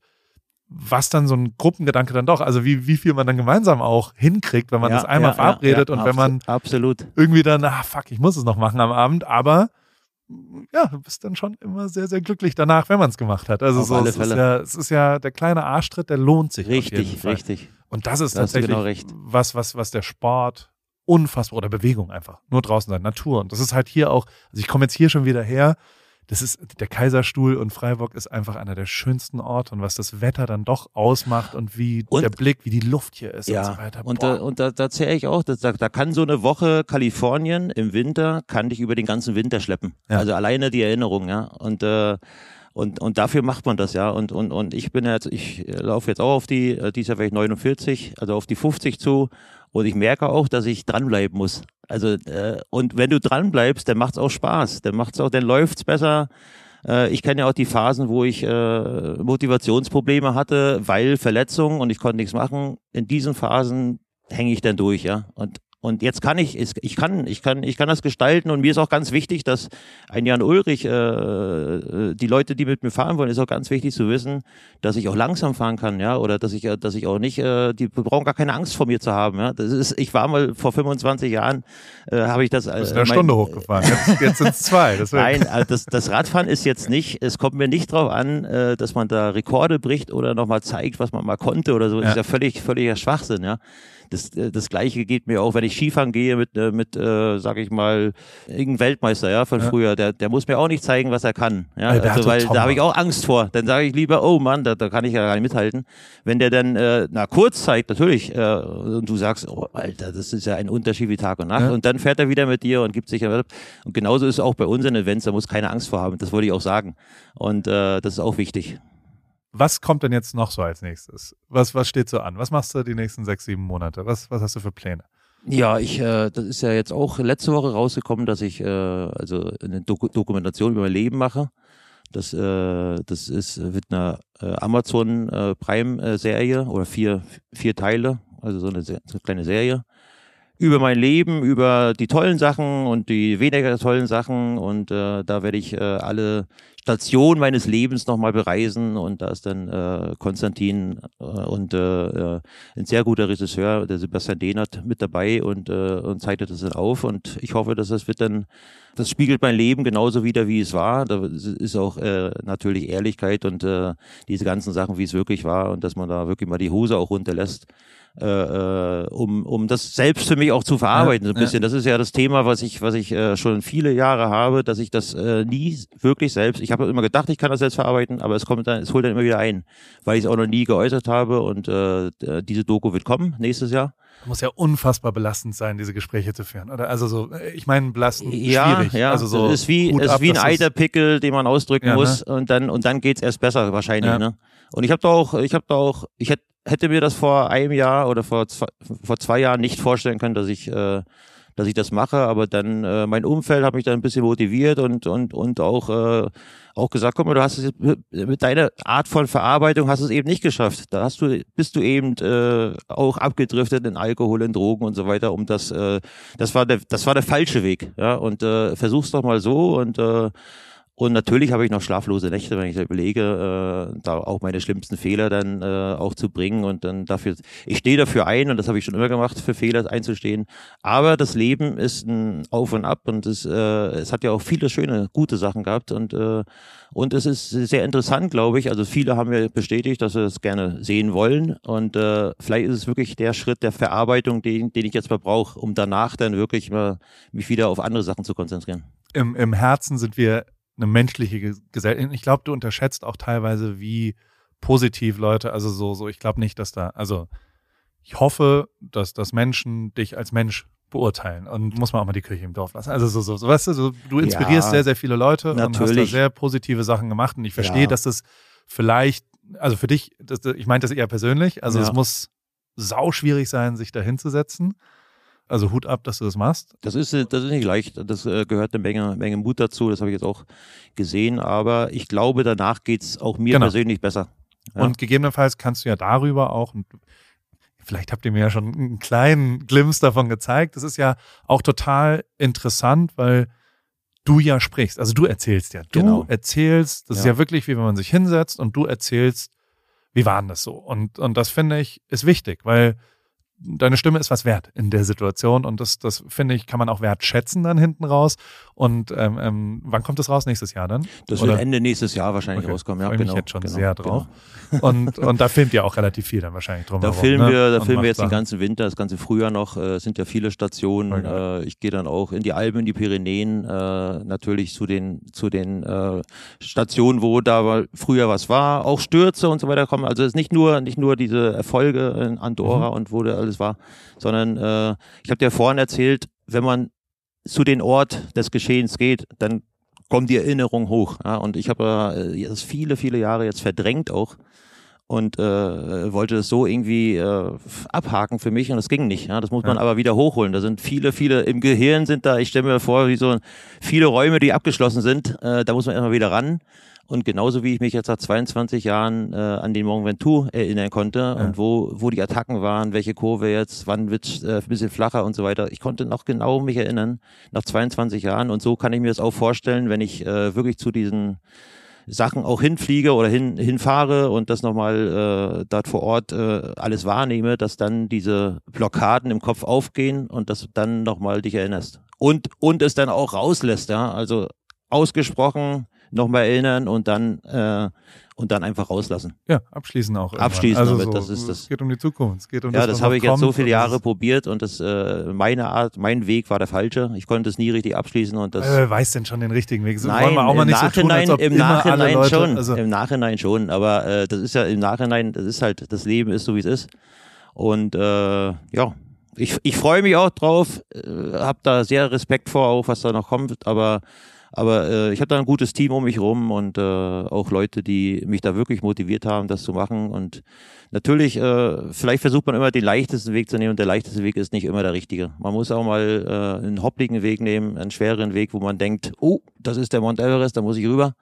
was dann so ein Gruppengedanke dann doch, also wie, wie viel man dann gemeinsam auch hinkriegt, wenn man Ja, das einmal ja, verabredet ja, und wenn man abso- Absolut. irgendwie dann, ah fuck, ich muss es noch machen am Abend, aber ja, du bist dann schon immer sehr, sehr glücklich danach, wenn man es gemacht hat. Also Auf so, es, ist Fälle. ja, es ist ja der kleine Arschtritt, der lohnt sich. Richtig, richtig. Und das ist Da tatsächlich genau was, was, was der Sport unfassbar oder Bewegung einfach. Nur draußen sein, Natur. Und das ist halt hier auch, also ich komme jetzt hier schon wieder her. Das ist, der Kaiserstuhl und Freiburg ist einfach einer der schönsten Orte und was das Wetter dann doch ausmacht und wie Und- der Blick, wie die Luft hier ist Ja, und so weiter. und, Boah. da, und da, da zähle ich auch, dass, da, da kann so eine Woche Kalifornien im Winter, kann dich über den ganzen Winter schleppen. Ja. Also alleine die Erinnerung, ja. Und, äh, und, und dafür macht man das, ja. Und, und, und ich bin jetzt, ich laufe jetzt auch auf die, äh, dieses Jahr vielleicht 49, also auf die 50 zu. Und ich merke auch, dass ich dranbleiben muss. Also, äh, und wenn du dranbleibst, dann macht's auch Spaß. Dann macht's auch, dann läuft's besser. Äh, Ich kenne ja auch die Phasen, wo ich äh, Motivationsprobleme hatte, weil Verletzungen und ich konnte nichts machen. In diesen Phasen hänge ich dann durch, ja. Und und jetzt kann ich, ich kann, ich kann, ich kann das gestalten und mir ist auch ganz wichtig, dass ein Jan Ulrich, äh, äh, die Leute, die mit mir fahren wollen, ist auch ganz wichtig zu wissen, dass ich auch langsam fahren kann, ja, oder dass ich, äh, dass ich auch nicht, äh, die brauchen gar keine Angst vor mir zu haben, ja. Das ist, ich war mal vor 25 Jahren, äh, habe ich das. Äh, in einer mein- Stunde hochgefahren. Jetzt, jetzt sind es zwei. Deswegen. Nein, also das, das Radfahren ist jetzt nicht, es kommt mir nicht drauf an, äh, dass man da Rekorde bricht oder nochmal zeigt, was man mal konnte oder so. Das Ja. ist ja völlig, völliger Schwachsinn, ja. Das, äh, das Gleiche geht mir auch, wenn ich Skifahren gehe mit, äh, mit äh, sag ich mal, irgendeinem Weltmeister, ja, von Ja. früher, der, der muss mir auch nicht zeigen, was er kann. Ja, Alberto also, weil Tomba. da habe ich auch Angst vor. Dann sage ich lieber, oh Mann, da, da kann ich ja gar nicht mithalten. Wenn der dann, äh, na, kurz zeigt, natürlich, äh, und du sagst, oh, Alter, das ist ja ein Unterschied wie Tag und Nacht. Ja. Und dann fährt er wieder mit dir und gibt sich. Und genauso ist es auch bei unseren Events, da muss keine Angst vor haben. Das wollte ich auch sagen. Und äh, das ist auch wichtig. Was kommt denn jetzt noch so als nächstes? Was, was steht so an? Was machst du die nächsten sechs, sieben Monate? Was, was hast du für Pläne? Ja, ich, äh, das ist ja jetzt auch letzte Woche rausgekommen, dass ich äh, also eine Doku Dokumentation über mein Leben mache. Das, äh, das ist wird eine äh, Amazon äh, Prime äh, Serie oder vier vier Teile, also so eine, so eine kleine Serie über mein Leben, über die tollen Sachen und die weniger tollen Sachen. Und äh, da werde ich äh, alle Stationen meines Lebens nochmal bereisen. Und da ist dann äh, Konstantin äh, und äh, äh, ein sehr guter Regisseur, der Sebastian Dehnert, mit dabei. Und, äh, und zeichnet das dann auf. Und ich hoffe, dass das wird dann, das spiegelt mein Leben genauso wieder, wie es war. Da ist auch äh, natürlich Ehrlichkeit und äh, diese ganzen Sachen, wie es wirklich war. Und dass man da wirklich mal die Hose auch runterlässt äh, äh, um, um das selbst für mich auch zu verarbeiten, Ja, so ein bisschen. Das ist ja das Thema, was ich, was ich äh, schon viele Jahre habe, dass ich das äh, nie wirklich selbst, ich habe immer gedacht, ich kann das selbst verarbeiten, aber es kommt dann, es holt dann immer wieder ein, weil ich es auch noch nie geäußert habe und äh, d- diese Doku wird kommen nächstes Jahr. Muss ja unfassbar belastend sein, diese Gespräche zu führen, oder? Also so, äh, ich meine, belastend, Ja, schwierig. ja, also so es ist wie, es ist ab, wie ein Eiterpickel, den man ausdrücken Ja, ne? muss und dann und dann geht's erst besser wahrscheinlich. Ja. Ne? Und ich habe da auch, ich habe da auch, ich hätte hätte mir das vor einem Jahr oder vor zwei, vor zwei Jahren nicht vorstellen können, dass ich äh, dass ich das mache, aber dann äh, mein Umfeld hat mich dann ein bisschen motiviert und und und auch äh, auch gesagt, guck mal, du hast es mit- deiner Art von Verarbeitung hast es eben nicht geschafft. Da hast du bist du eben äh, auch abgedriftet in Alkohol, in Drogen und so weiter, um das äh, das war der das war der falsche Weg, ja und äh, versuch's doch mal so und äh, und natürlich habe ich noch schlaflose Nächte, wenn ich da überlege, äh, da auch meine schlimmsten Fehler dann äh, auch zu bringen und dann dafür, ich stehe dafür ein und das habe ich schon immer gemacht, für Fehler einzustehen. Aber das Leben ist ein Auf und Ab und es, äh, es hat ja auch viele schöne, gute Sachen gehabt und äh, und es ist sehr interessant, glaube ich. Also viele haben mir bestätigt, dass sie es gerne sehen wollen und äh, vielleicht ist es wirklich der Schritt der Verarbeitung, den, den ich jetzt mal brauche, um danach dann wirklich mal mich wieder auf andere Sachen zu konzentrieren. Im, Im Herzen sind wir eine menschliche Ge- Gesellschaft. Ich glaube, du unterschätzt auch teilweise, wie positiv Leute, also so, so, ich glaube nicht, dass da, also ich hoffe, dass, dass Menschen dich als Mensch beurteilen und muss man auch mal die Kirche im Dorf lassen. Also so, so, so weißt du, so, du inspirierst ja, sehr, sehr viele Leute natürlich. und hast da sehr positive Sachen gemacht und ich verstehe, ja. dass das vielleicht, also für dich, das, ich meine das eher persönlich, also ja. es muss sau schwierig sein, sich da hinzusetzen. Also Hut ab, dass du das machst. Das ist, das ist nicht leicht. Das äh, gehört eine Menge, Menge Mut dazu. Das habe ich jetzt auch gesehen. Aber ich glaube, danach geht es auch mir genau. persönlich besser. Ja. Und gegebenenfalls kannst du ja darüber auch, vielleicht habt ihr mir ja schon einen kleinen Glimpse davon gezeigt. Das ist ja auch total interessant, weil du ja sprichst. Also du erzählst ja. Du genau. erzählst, das ja. ist ja wirklich wie wenn man sich hinsetzt und du erzählst, wie war denn das so? Und, und das finde ich ist wichtig, weil deine Stimme ist was wert in der Situation und das, das finde ich, kann man auch wertschätzen dann hinten raus. Und ähm, ähm, wann kommt das raus? Nächstes Jahr dann? Das Oder? wird Ende nächstes Jahr wahrscheinlich okay. rauskommen. Ja, Freue genau, mich jetzt schon genau, sehr drauf. Genau. Und, und da filmt ihr auch relativ viel dann wahrscheinlich drum. Da filmen ne? wir, da filmen wir jetzt Sachen. den ganzen Winter, das ganze Frühjahr noch. Äh, sind ja viele Stationen. Okay. Äh, ich gehe dann auch in die Alpen, in die Pyrenäen, äh, natürlich zu den zu den äh, Stationen, wo da früher was war, auch Stürze und so weiter kommen. Also es ist nicht nur nicht nur diese Erfolge in Andorra mhm. und wo da alles war, sondern äh, ich habe dir vorhin erzählt, wenn man zu den Ort des Geschehens geht, dann kommt die Erinnerung hoch. Ja? Und ich habe äh, das viele, viele Jahre jetzt verdrängt auch und äh, wollte das so irgendwie äh, abhaken für mich und das ging nicht. Ja? Das muss man ja. aber wieder hochholen. Da sind viele, viele im Gehirn sind da. Ich stelle mir vor, wie so viele Räume, die abgeschlossen sind. Äh, da muss man erstmal wieder ran. Und genauso wie ich mich jetzt nach 22 Jahren äh, an den Mont Ventoux erinnern konnte ja. und wo, wo die Attacken waren, welche Kurve jetzt, wann wird äh, ein bisschen flacher und so weiter. Ich konnte noch genau mich erinnern nach 22 Jahren und so kann ich mir das auch vorstellen, wenn ich äh, wirklich zu diesen Sachen auch hinfliege oder hin, hinfahre und das nochmal äh, dort vor Ort äh, alles wahrnehme, dass dann diese Blockaden im Kopf aufgehen und dass dann nochmal dich erinnerst. Und, und es dann auch rauslässt, ja. Also ausgesprochen nochmal erinnern und dann äh, und dann einfach rauslassen. Ja, abschließen auch. Irgendwann. Abschließen also damit, so, das ist das. Es geht um die Zukunft. Es geht um ja, das, das habe ich jetzt so viele Jahre probiert und das äh, meine Art, mein Weg war der falsche. Ich konnte es nie richtig abschließen und das. Wer weiß denn schon den richtigen Weg? So Nein, wollen wir auch mal nicht Nachhinein, so tun, im Nachhinein Leute, schon. Also Im Nachhinein schon, aber äh, das ist ja im Nachhinein, das ist halt, das Leben ist so wie es ist. Und äh, ja, ich, ich freue mich auch drauf, äh, habe da sehr Respekt vor, auch was da noch kommt, aber aber äh, ich habe da ein gutes Team um mich rum und äh, auch Leute, die mich da wirklich motiviert haben, das zu machen. Und natürlich, äh, vielleicht versucht man immer den leichtesten Weg zu nehmen und der leichteste Weg ist nicht immer der richtige. Man muss auch mal äh, einen hoppligen Weg nehmen, einen schwereren Weg, wo man denkt, oh, das ist der Mount Everest, da muss ich rüber.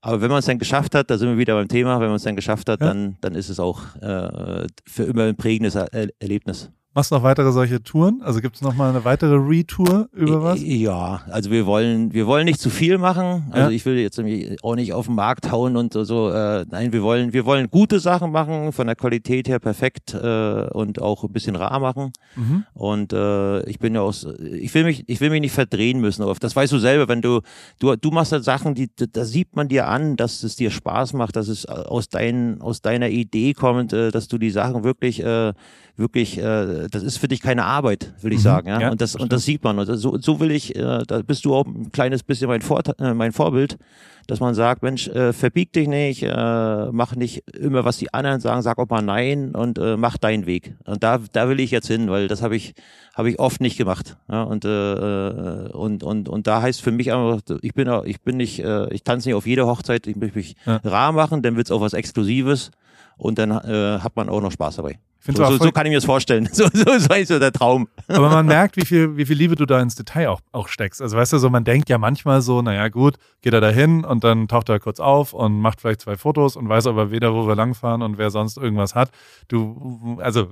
Aber wenn man es dann geschafft hat, da sind wir wieder beim Thema, wenn man es dann geschafft hat, ja. dann, dann ist es auch äh, für immer ein prägendes er Erlebnis. Machst du noch weitere solche Touren? Also gibt es noch mal eine weitere Retour über was? Ja, also wir wollen, wir wollen nicht zu viel machen. Also ja. ich will jetzt auch nicht auf den Markt hauen und so. äh, nein, wir wollen, wir wollen gute Sachen machen, von der Qualität her perfekt äh, und auch ein bisschen rar machen. Mhm. Und äh, ich bin ja auch, ich will mich, ich will mich nicht verdrehen müssen. Aber das weißt du selber, wenn du, du, du machst halt Sachen, die, da sieht man dir an, dass es dir Spaß macht, dass es aus dein, aus deiner Idee kommt, äh, dass du die Sachen wirklich äh, wirklich, äh, das ist für dich keine Arbeit, will ich mhm. sagen. Ja? ja? und das und das sieht man. Und so, so will ich, äh, da bist du auch ein kleines bisschen mein, Vor äh, mein Vorbild, dass man sagt, Mensch, äh, verbieg dich nicht, äh, mach nicht immer, was die anderen sagen, sag auch mal nein und äh, mach deinen Weg. Und da, da will ich jetzt hin, weil das habe ich, habe ich oft nicht gemacht. Ja? Und, äh, äh, und, und, und da heißt für mich einfach, ich bin, ich bin nicht, äh, ich tanze nicht auf jeder Hochzeit, ich möchte mich ja. rar machen, dann wird's auch was Exklusives und dann äh, hat man auch noch Spaß dabei. So, so, so, kann ich mir das vorstellen. So, so, so ist so der Traum. Aber man merkt, wie viel, wie viel Liebe du da ins Detail auch, auch steckst. Also weißt du, so man denkt ja manchmal so, naja gut, geht er da hin und dann taucht er kurz auf und macht vielleicht zwei Fotos und weiß aber weder, wo wir langfahren und wer sonst irgendwas hat. Du, also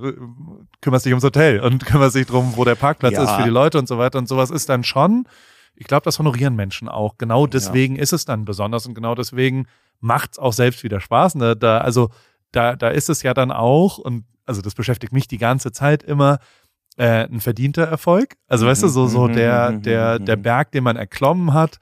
kümmerst dich ums Hotel und kümmerst dich drum, wo der Parkplatz ja. ist für die Leute und so weiter und sowas ist dann schon, ich glaube, das honorieren Menschen auch. Genau deswegen ja. ist es dann besonders und genau deswegen macht es auch selbst wieder Spaß. Ne? Da, also da, da ist es ja dann auch, und also das beschäftigt mich die ganze Zeit immer, äh, ein verdienter Erfolg. Also weißt du, so, so mhm, der, mhm, der, mhm, der Berg, den man erklommen hat,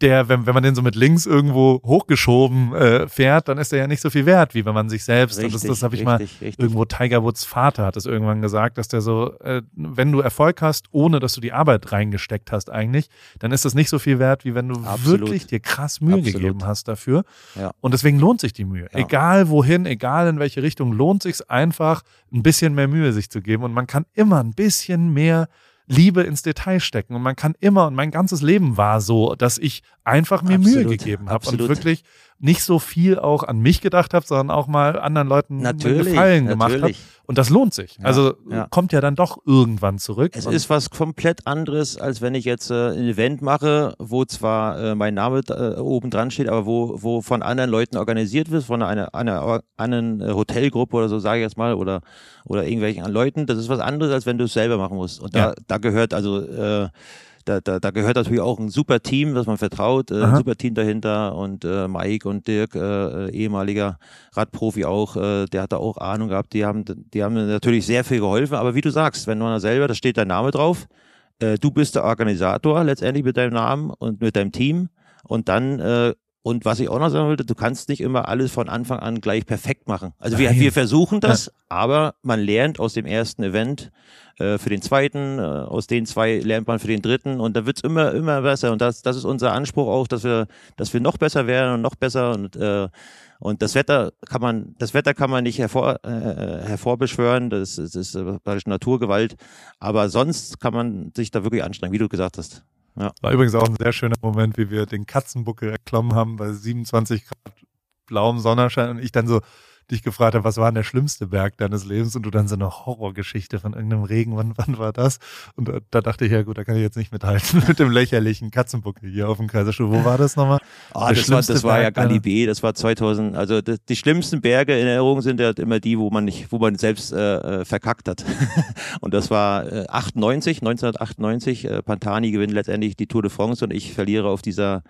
der, wenn, wenn man den so mit links irgendwo hochgeschoben äh, fährt, dann ist der ja nicht so viel wert, wie wenn man sich selbst, richtig, und das, das habe ich richtig, mal richtig. irgendwo Tiger Woods Vater hat es irgendwann gesagt, dass der so, äh, wenn du Erfolg hast, ohne dass du die Arbeit reingesteckt hast eigentlich, dann ist das nicht so viel wert, wie wenn du Absolut. wirklich dir krass Mühe Absolut. gegeben hast dafür. Ja. Und deswegen lohnt sich die Mühe. Ja. Egal wohin, egal in welche Richtung, lohnt sich einfach, ein bisschen mehr Mühe sich zu geben. Und man kann immer ein bisschen mehr Liebe ins Detail stecken und man kann immer und mein ganzes Leben war so, dass ich einfach mir Absolut, Mühe gegeben habe und wirklich nicht so viel auch an mich gedacht habe, sondern auch mal anderen Leuten einen Natürlich, Gefallen gemacht habe. natürlich. Und das lohnt sich. Ja, also ja. kommt ja dann doch irgendwann zurück. Es ist was komplett anderes, als wenn ich jetzt äh, ein Event mache, wo zwar äh, mein Name äh, oben dran steht, aber wo, wo von anderen Leuten organisiert wird, von einer, einer anderen äh, Hotelgruppe oder so, sage ich jetzt mal, oder, oder irgendwelchen Leuten. Das ist was anderes, als wenn du es selber machen musst. Und da, Ja. da gehört also äh, da, da, da gehört natürlich auch ein super Team, das man vertraut, äh, ein super Team dahinter. Und äh, Mike und Dirk, äh, äh, ehemaliger Radprofi auch, äh, der hat da auch Ahnung gehabt, die haben, die haben natürlich sehr viel geholfen, aber wie du sagst, wenn man da selber, da steht dein Name drauf, äh, du bist der Organisator letztendlich mit deinem Namen und mit deinem Team. Und dann äh, und was ich auch noch sagen wollte, du kannst nicht immer alles von Anfang an gleich perfekt machen. Also wir, wir versuchen das, aber man lernt aus dem ersten Event äh, für den zweiten, äh, aus den zwei lernt man für den dritten und da wird's immer, immer besser. Und das, das ist unser Anspruch auch, dass wir, dass wir noch besser werden und noch besser und äh, und das Wetter kann man, das Wetter kann man nicht hervor, äh, hervorbeschwören, das, ist- das ist äh, praktisch Naturgewalt. Aber sonst kann man sich da wirklich anstrengen, wie du gesagt hast. War übrigens auch ein sehr schöner Moment, wie wir den Katzenbuckel erklommen haben bei 27 Grad blauem Sonnenschein und ich dann so dich gefragt habe, was war denn der schlimmste Berg deines Lebens und du dann so eine Horrorgeschichte von irgendeinem Regen, wann, wann war das? Und da, da dachte ich, ja gut, da kann ich jetzt nicht mithalten mit dem lächerlichen Katzenbuckel hier auf dem Kaiserstuhl. Wo war das nochmal? Ah, das war, das war ja deiner- Galibier, das war 2000, also das, die schlimmsten Berge in Erinnerung sind ja immer die, wo man nicht, wo man selbst äh, äh, verkackt hat. und das war äh, 98, 1998, äh, Pantani gewinnt letztendlich die Tour de France und ich verliere auf dieser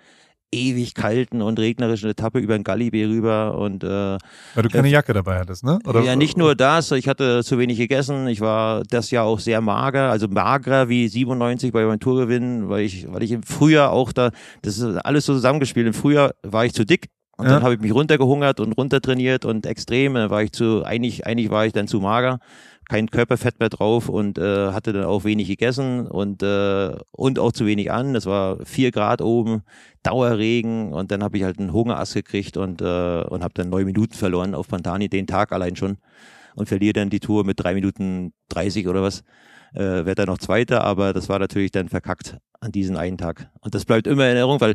ewig kalten und regnerischen Etappe über den Galibier rüber und äh, Weil du keine Jacke dabei hattest, ne? ja, nicht nur das, ich hatte zu wenig gegessen, ich war das Jahr auch sehr mager, also magerer wie 97 bei meinem Tourgewinn, weil ich, weil ich im Frühjahr auch da, das ist alles so zusammengespielt, im Frühjahr war ich zu dick und Ja. dann habe ich mich runtergehungert und runtertrainiert und extrem, dann war ich zu, eigentlich, eigentlich war ich dann zu mager, kein Körperfett mehr drauf und äh, hatte dann auch wenig gegessen und, äh, und auch zu wenig an, es war vier Grad oben, Dauerregen und dann habe ich halt einen Hungerass gekriegt und, äh, und habe dann neun Minuten verloren auf Pantani, den Tag allein schon und verliere dann die Tour mit drei Minuten 30 oder was. Äh, werde dann noch Zweiter, aber das war natürlich dann verkackt an diesem einen Tag. Und das bleibt immer in Erinnerung, weil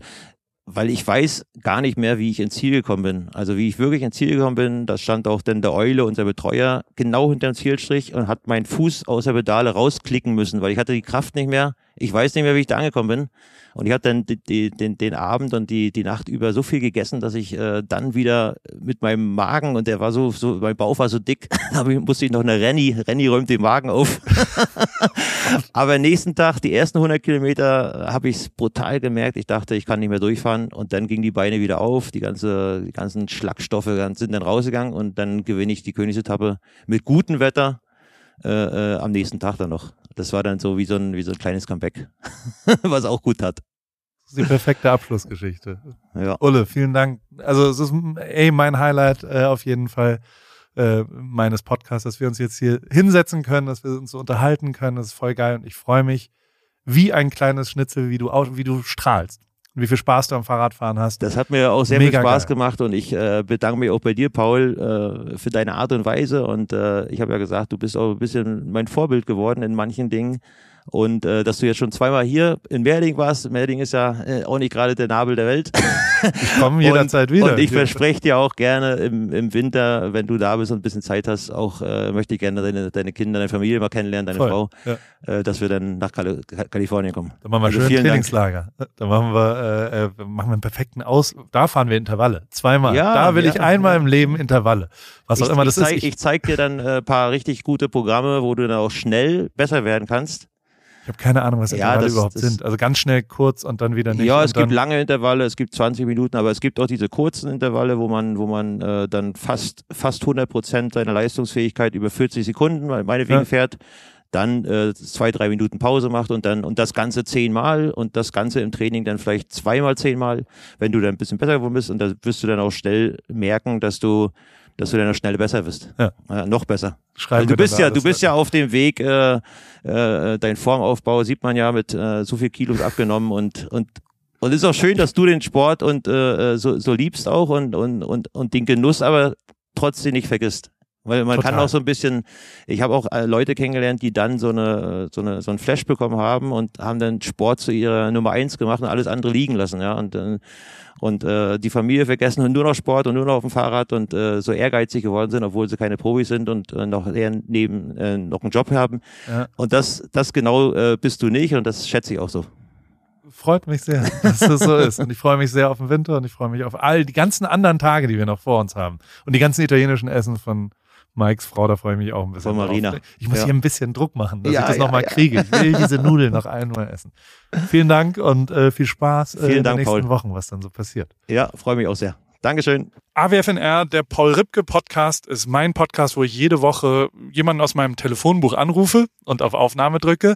weil ich weiß gar nicht mehr, wie ich ins Ziel gekommen bin. Also wie ich wirklich ins Ziel gekommen bin, da stand auch dann der Eule, unser Betreuer, genau hinter dem Zielstrich und hat meinen Fuß aus der Pedale rausklicken müssen, weil ich hatte die Kraft nicht mehr. Ich weiß nicht mehr, wie ich da angekommen bin. Und ich hatte dann die, den, den Abend und die, die Nacht über so viel gegessen, dass ich äh, dann wieder mit meinem Magen und der war so, so mein Bauch war so dick, da musste ich noch eine Renny, Renny räumt den Magen auf. Aber nächsten Tag, die ersten 100 Kilometer, habe ich es brutal gemerkt. Ich dachte, ich kann nicht mehr durchfahren. Und dann gingen die Beine wieder auf. Die, ganze, die ganzen Schlagstoffe sind dann rausgegangen. Und dann gewinne ich die Königsetappe mit gutem Wetter äh, äh, am nächsten Tag dann noch. Das war dann so wie so ein, wie so ein kleines Comeback, was auch gut hat. Das ist die perfekte Abschlussgeschichte. Ja. Ulle, vielen Dank. Also es ist ey, mein Highlight äh, auf jeden Fall äh, meines Podcasts, dass wir uns jetzt hier hinsetzen können, dass wir uns so unterhalten können. Das ist voll geil und ich freue mich wie ein kleines Schnitzel, wie du, wie du strahlst. Und wie viel Spaß du am Fahrradfahren hast. Das hat mir auch sehr Mega viel Spaß geil. gemacht und ich äh, bedanke mich auch bei dir, Paul, äh, für deine Art und Weise. Und äh, ich habe ja gesagt, du bist auch ein bisschen mein Vorbild geworden in manchen Dingen. Und äh, dass du jetzt schon zweimal hier in Merding warst. Merding ist ja äh, auch nicht gerade der Nabel der Welt. Ich komme jederzeit wieder. Und ich verspreche dir auch gerne im, im Winter, wenn du da bist und ein bisschen Zeit hast, auch äh, möchte ich gerne deine, deine Kinder, deine Familie mal kennenlernen, deine Voll, Frau, ja. äh, dass wir dann nach Kali Kalifornien kommen. Dann machen wir Also schön Dank. Trainingslager. Dann machen wir, äh, äh, machen wir einen perfekten Aus. Da fahren wir Intervalle. Zweimal. Ja, da will ja, ich einmal im Leben Intervalle. Was auch ich, immer ich das zeig, ist. Ich, zeig dir dann ein äh, paar richtig gute Programme, wo du dann auch schnell besser werden kannst. Ich habe keine Ahnung, was Ja, Intervalle das- überhaupt das- sind. Also ganz schnell kurz und dann wieder nicht. ja, es gibt lange Intervalle, es gibt 20 Minuten, aber es gibt auch diese kurzen Intervalle, wo man, wo man äh, dann fast, fast 100 Prozent seiner Leistungsfähigkeit über 40 Sekunden, meinetwegen Ja. fährt, dann äh, zwei, drei Minuten Pause macht und dann und das Ganze zehnmal und das Ganze im Training dann vielleicht zweimal zehnmal, wenn du dann ein bisschen besser geworden bist und da wirst du dann auch schnell merken, dass du dass du dann auch schnell besser wirst. Ja. Äh, noch besser. schreiben Also du bist ja, du bist ja auf dem Weg, äh, äh, dein Formaufbau sieht man ja mit äh, so viel Kilos abgenommen und und und es ist auch schön, dass du den Sport und äh, so, so liebst auch und und und und den Genuss, aber trotzdem nicht vergisst. Weil man Total. kann auch so ein bisschen, ich habe auch äh, Leute kennengelernt, die dann so eine, so eine, so ein Flash bekommen haben und haben dann Sport zu ihrer Nummer eins gemacht und alles andere liegen lassen, ja. Und, äh, und äh, die Familie vergessen und nur noch Sport und nur noch auf dem Fahrrad und äh, so ehrgeizig geworden sind, obwohl sie keine Profis sind und äh, noch eher neben äh, noch einen Job haben. Ja. Und das, das genau äh, bist du nicht und das schätze ich auch so. Freut mich sehr, dass das so ist. Und ich freue mich sehr auf den Winter und ich freue mich auf all die ganzen anderen Tage, die wir noch vor uns haben. Und die ganzen italienischen Essen von Mikes Frau, da freue ich mich auch ein bisschen. Von Marina. Drauf. Ich muss Ja. hier ein bisschen Druck machen, dass Ja, ich das ja, nochmal ja. kriege. Ich will diese Nudeln noch einmal essen. Vielen Dank und äh, viel Spaß äh, Vielen in den Dank, nächsten Paul. Wochen, was dann so passiert. Ja, freue mich auch sehr. Dankeschön. AWFNR, der Paul Ripke Podcast, ist mein Podcast, wo ich jede Woche jemanden aus meinem Telefonbuch anrufe und auf Aufnahme drücke.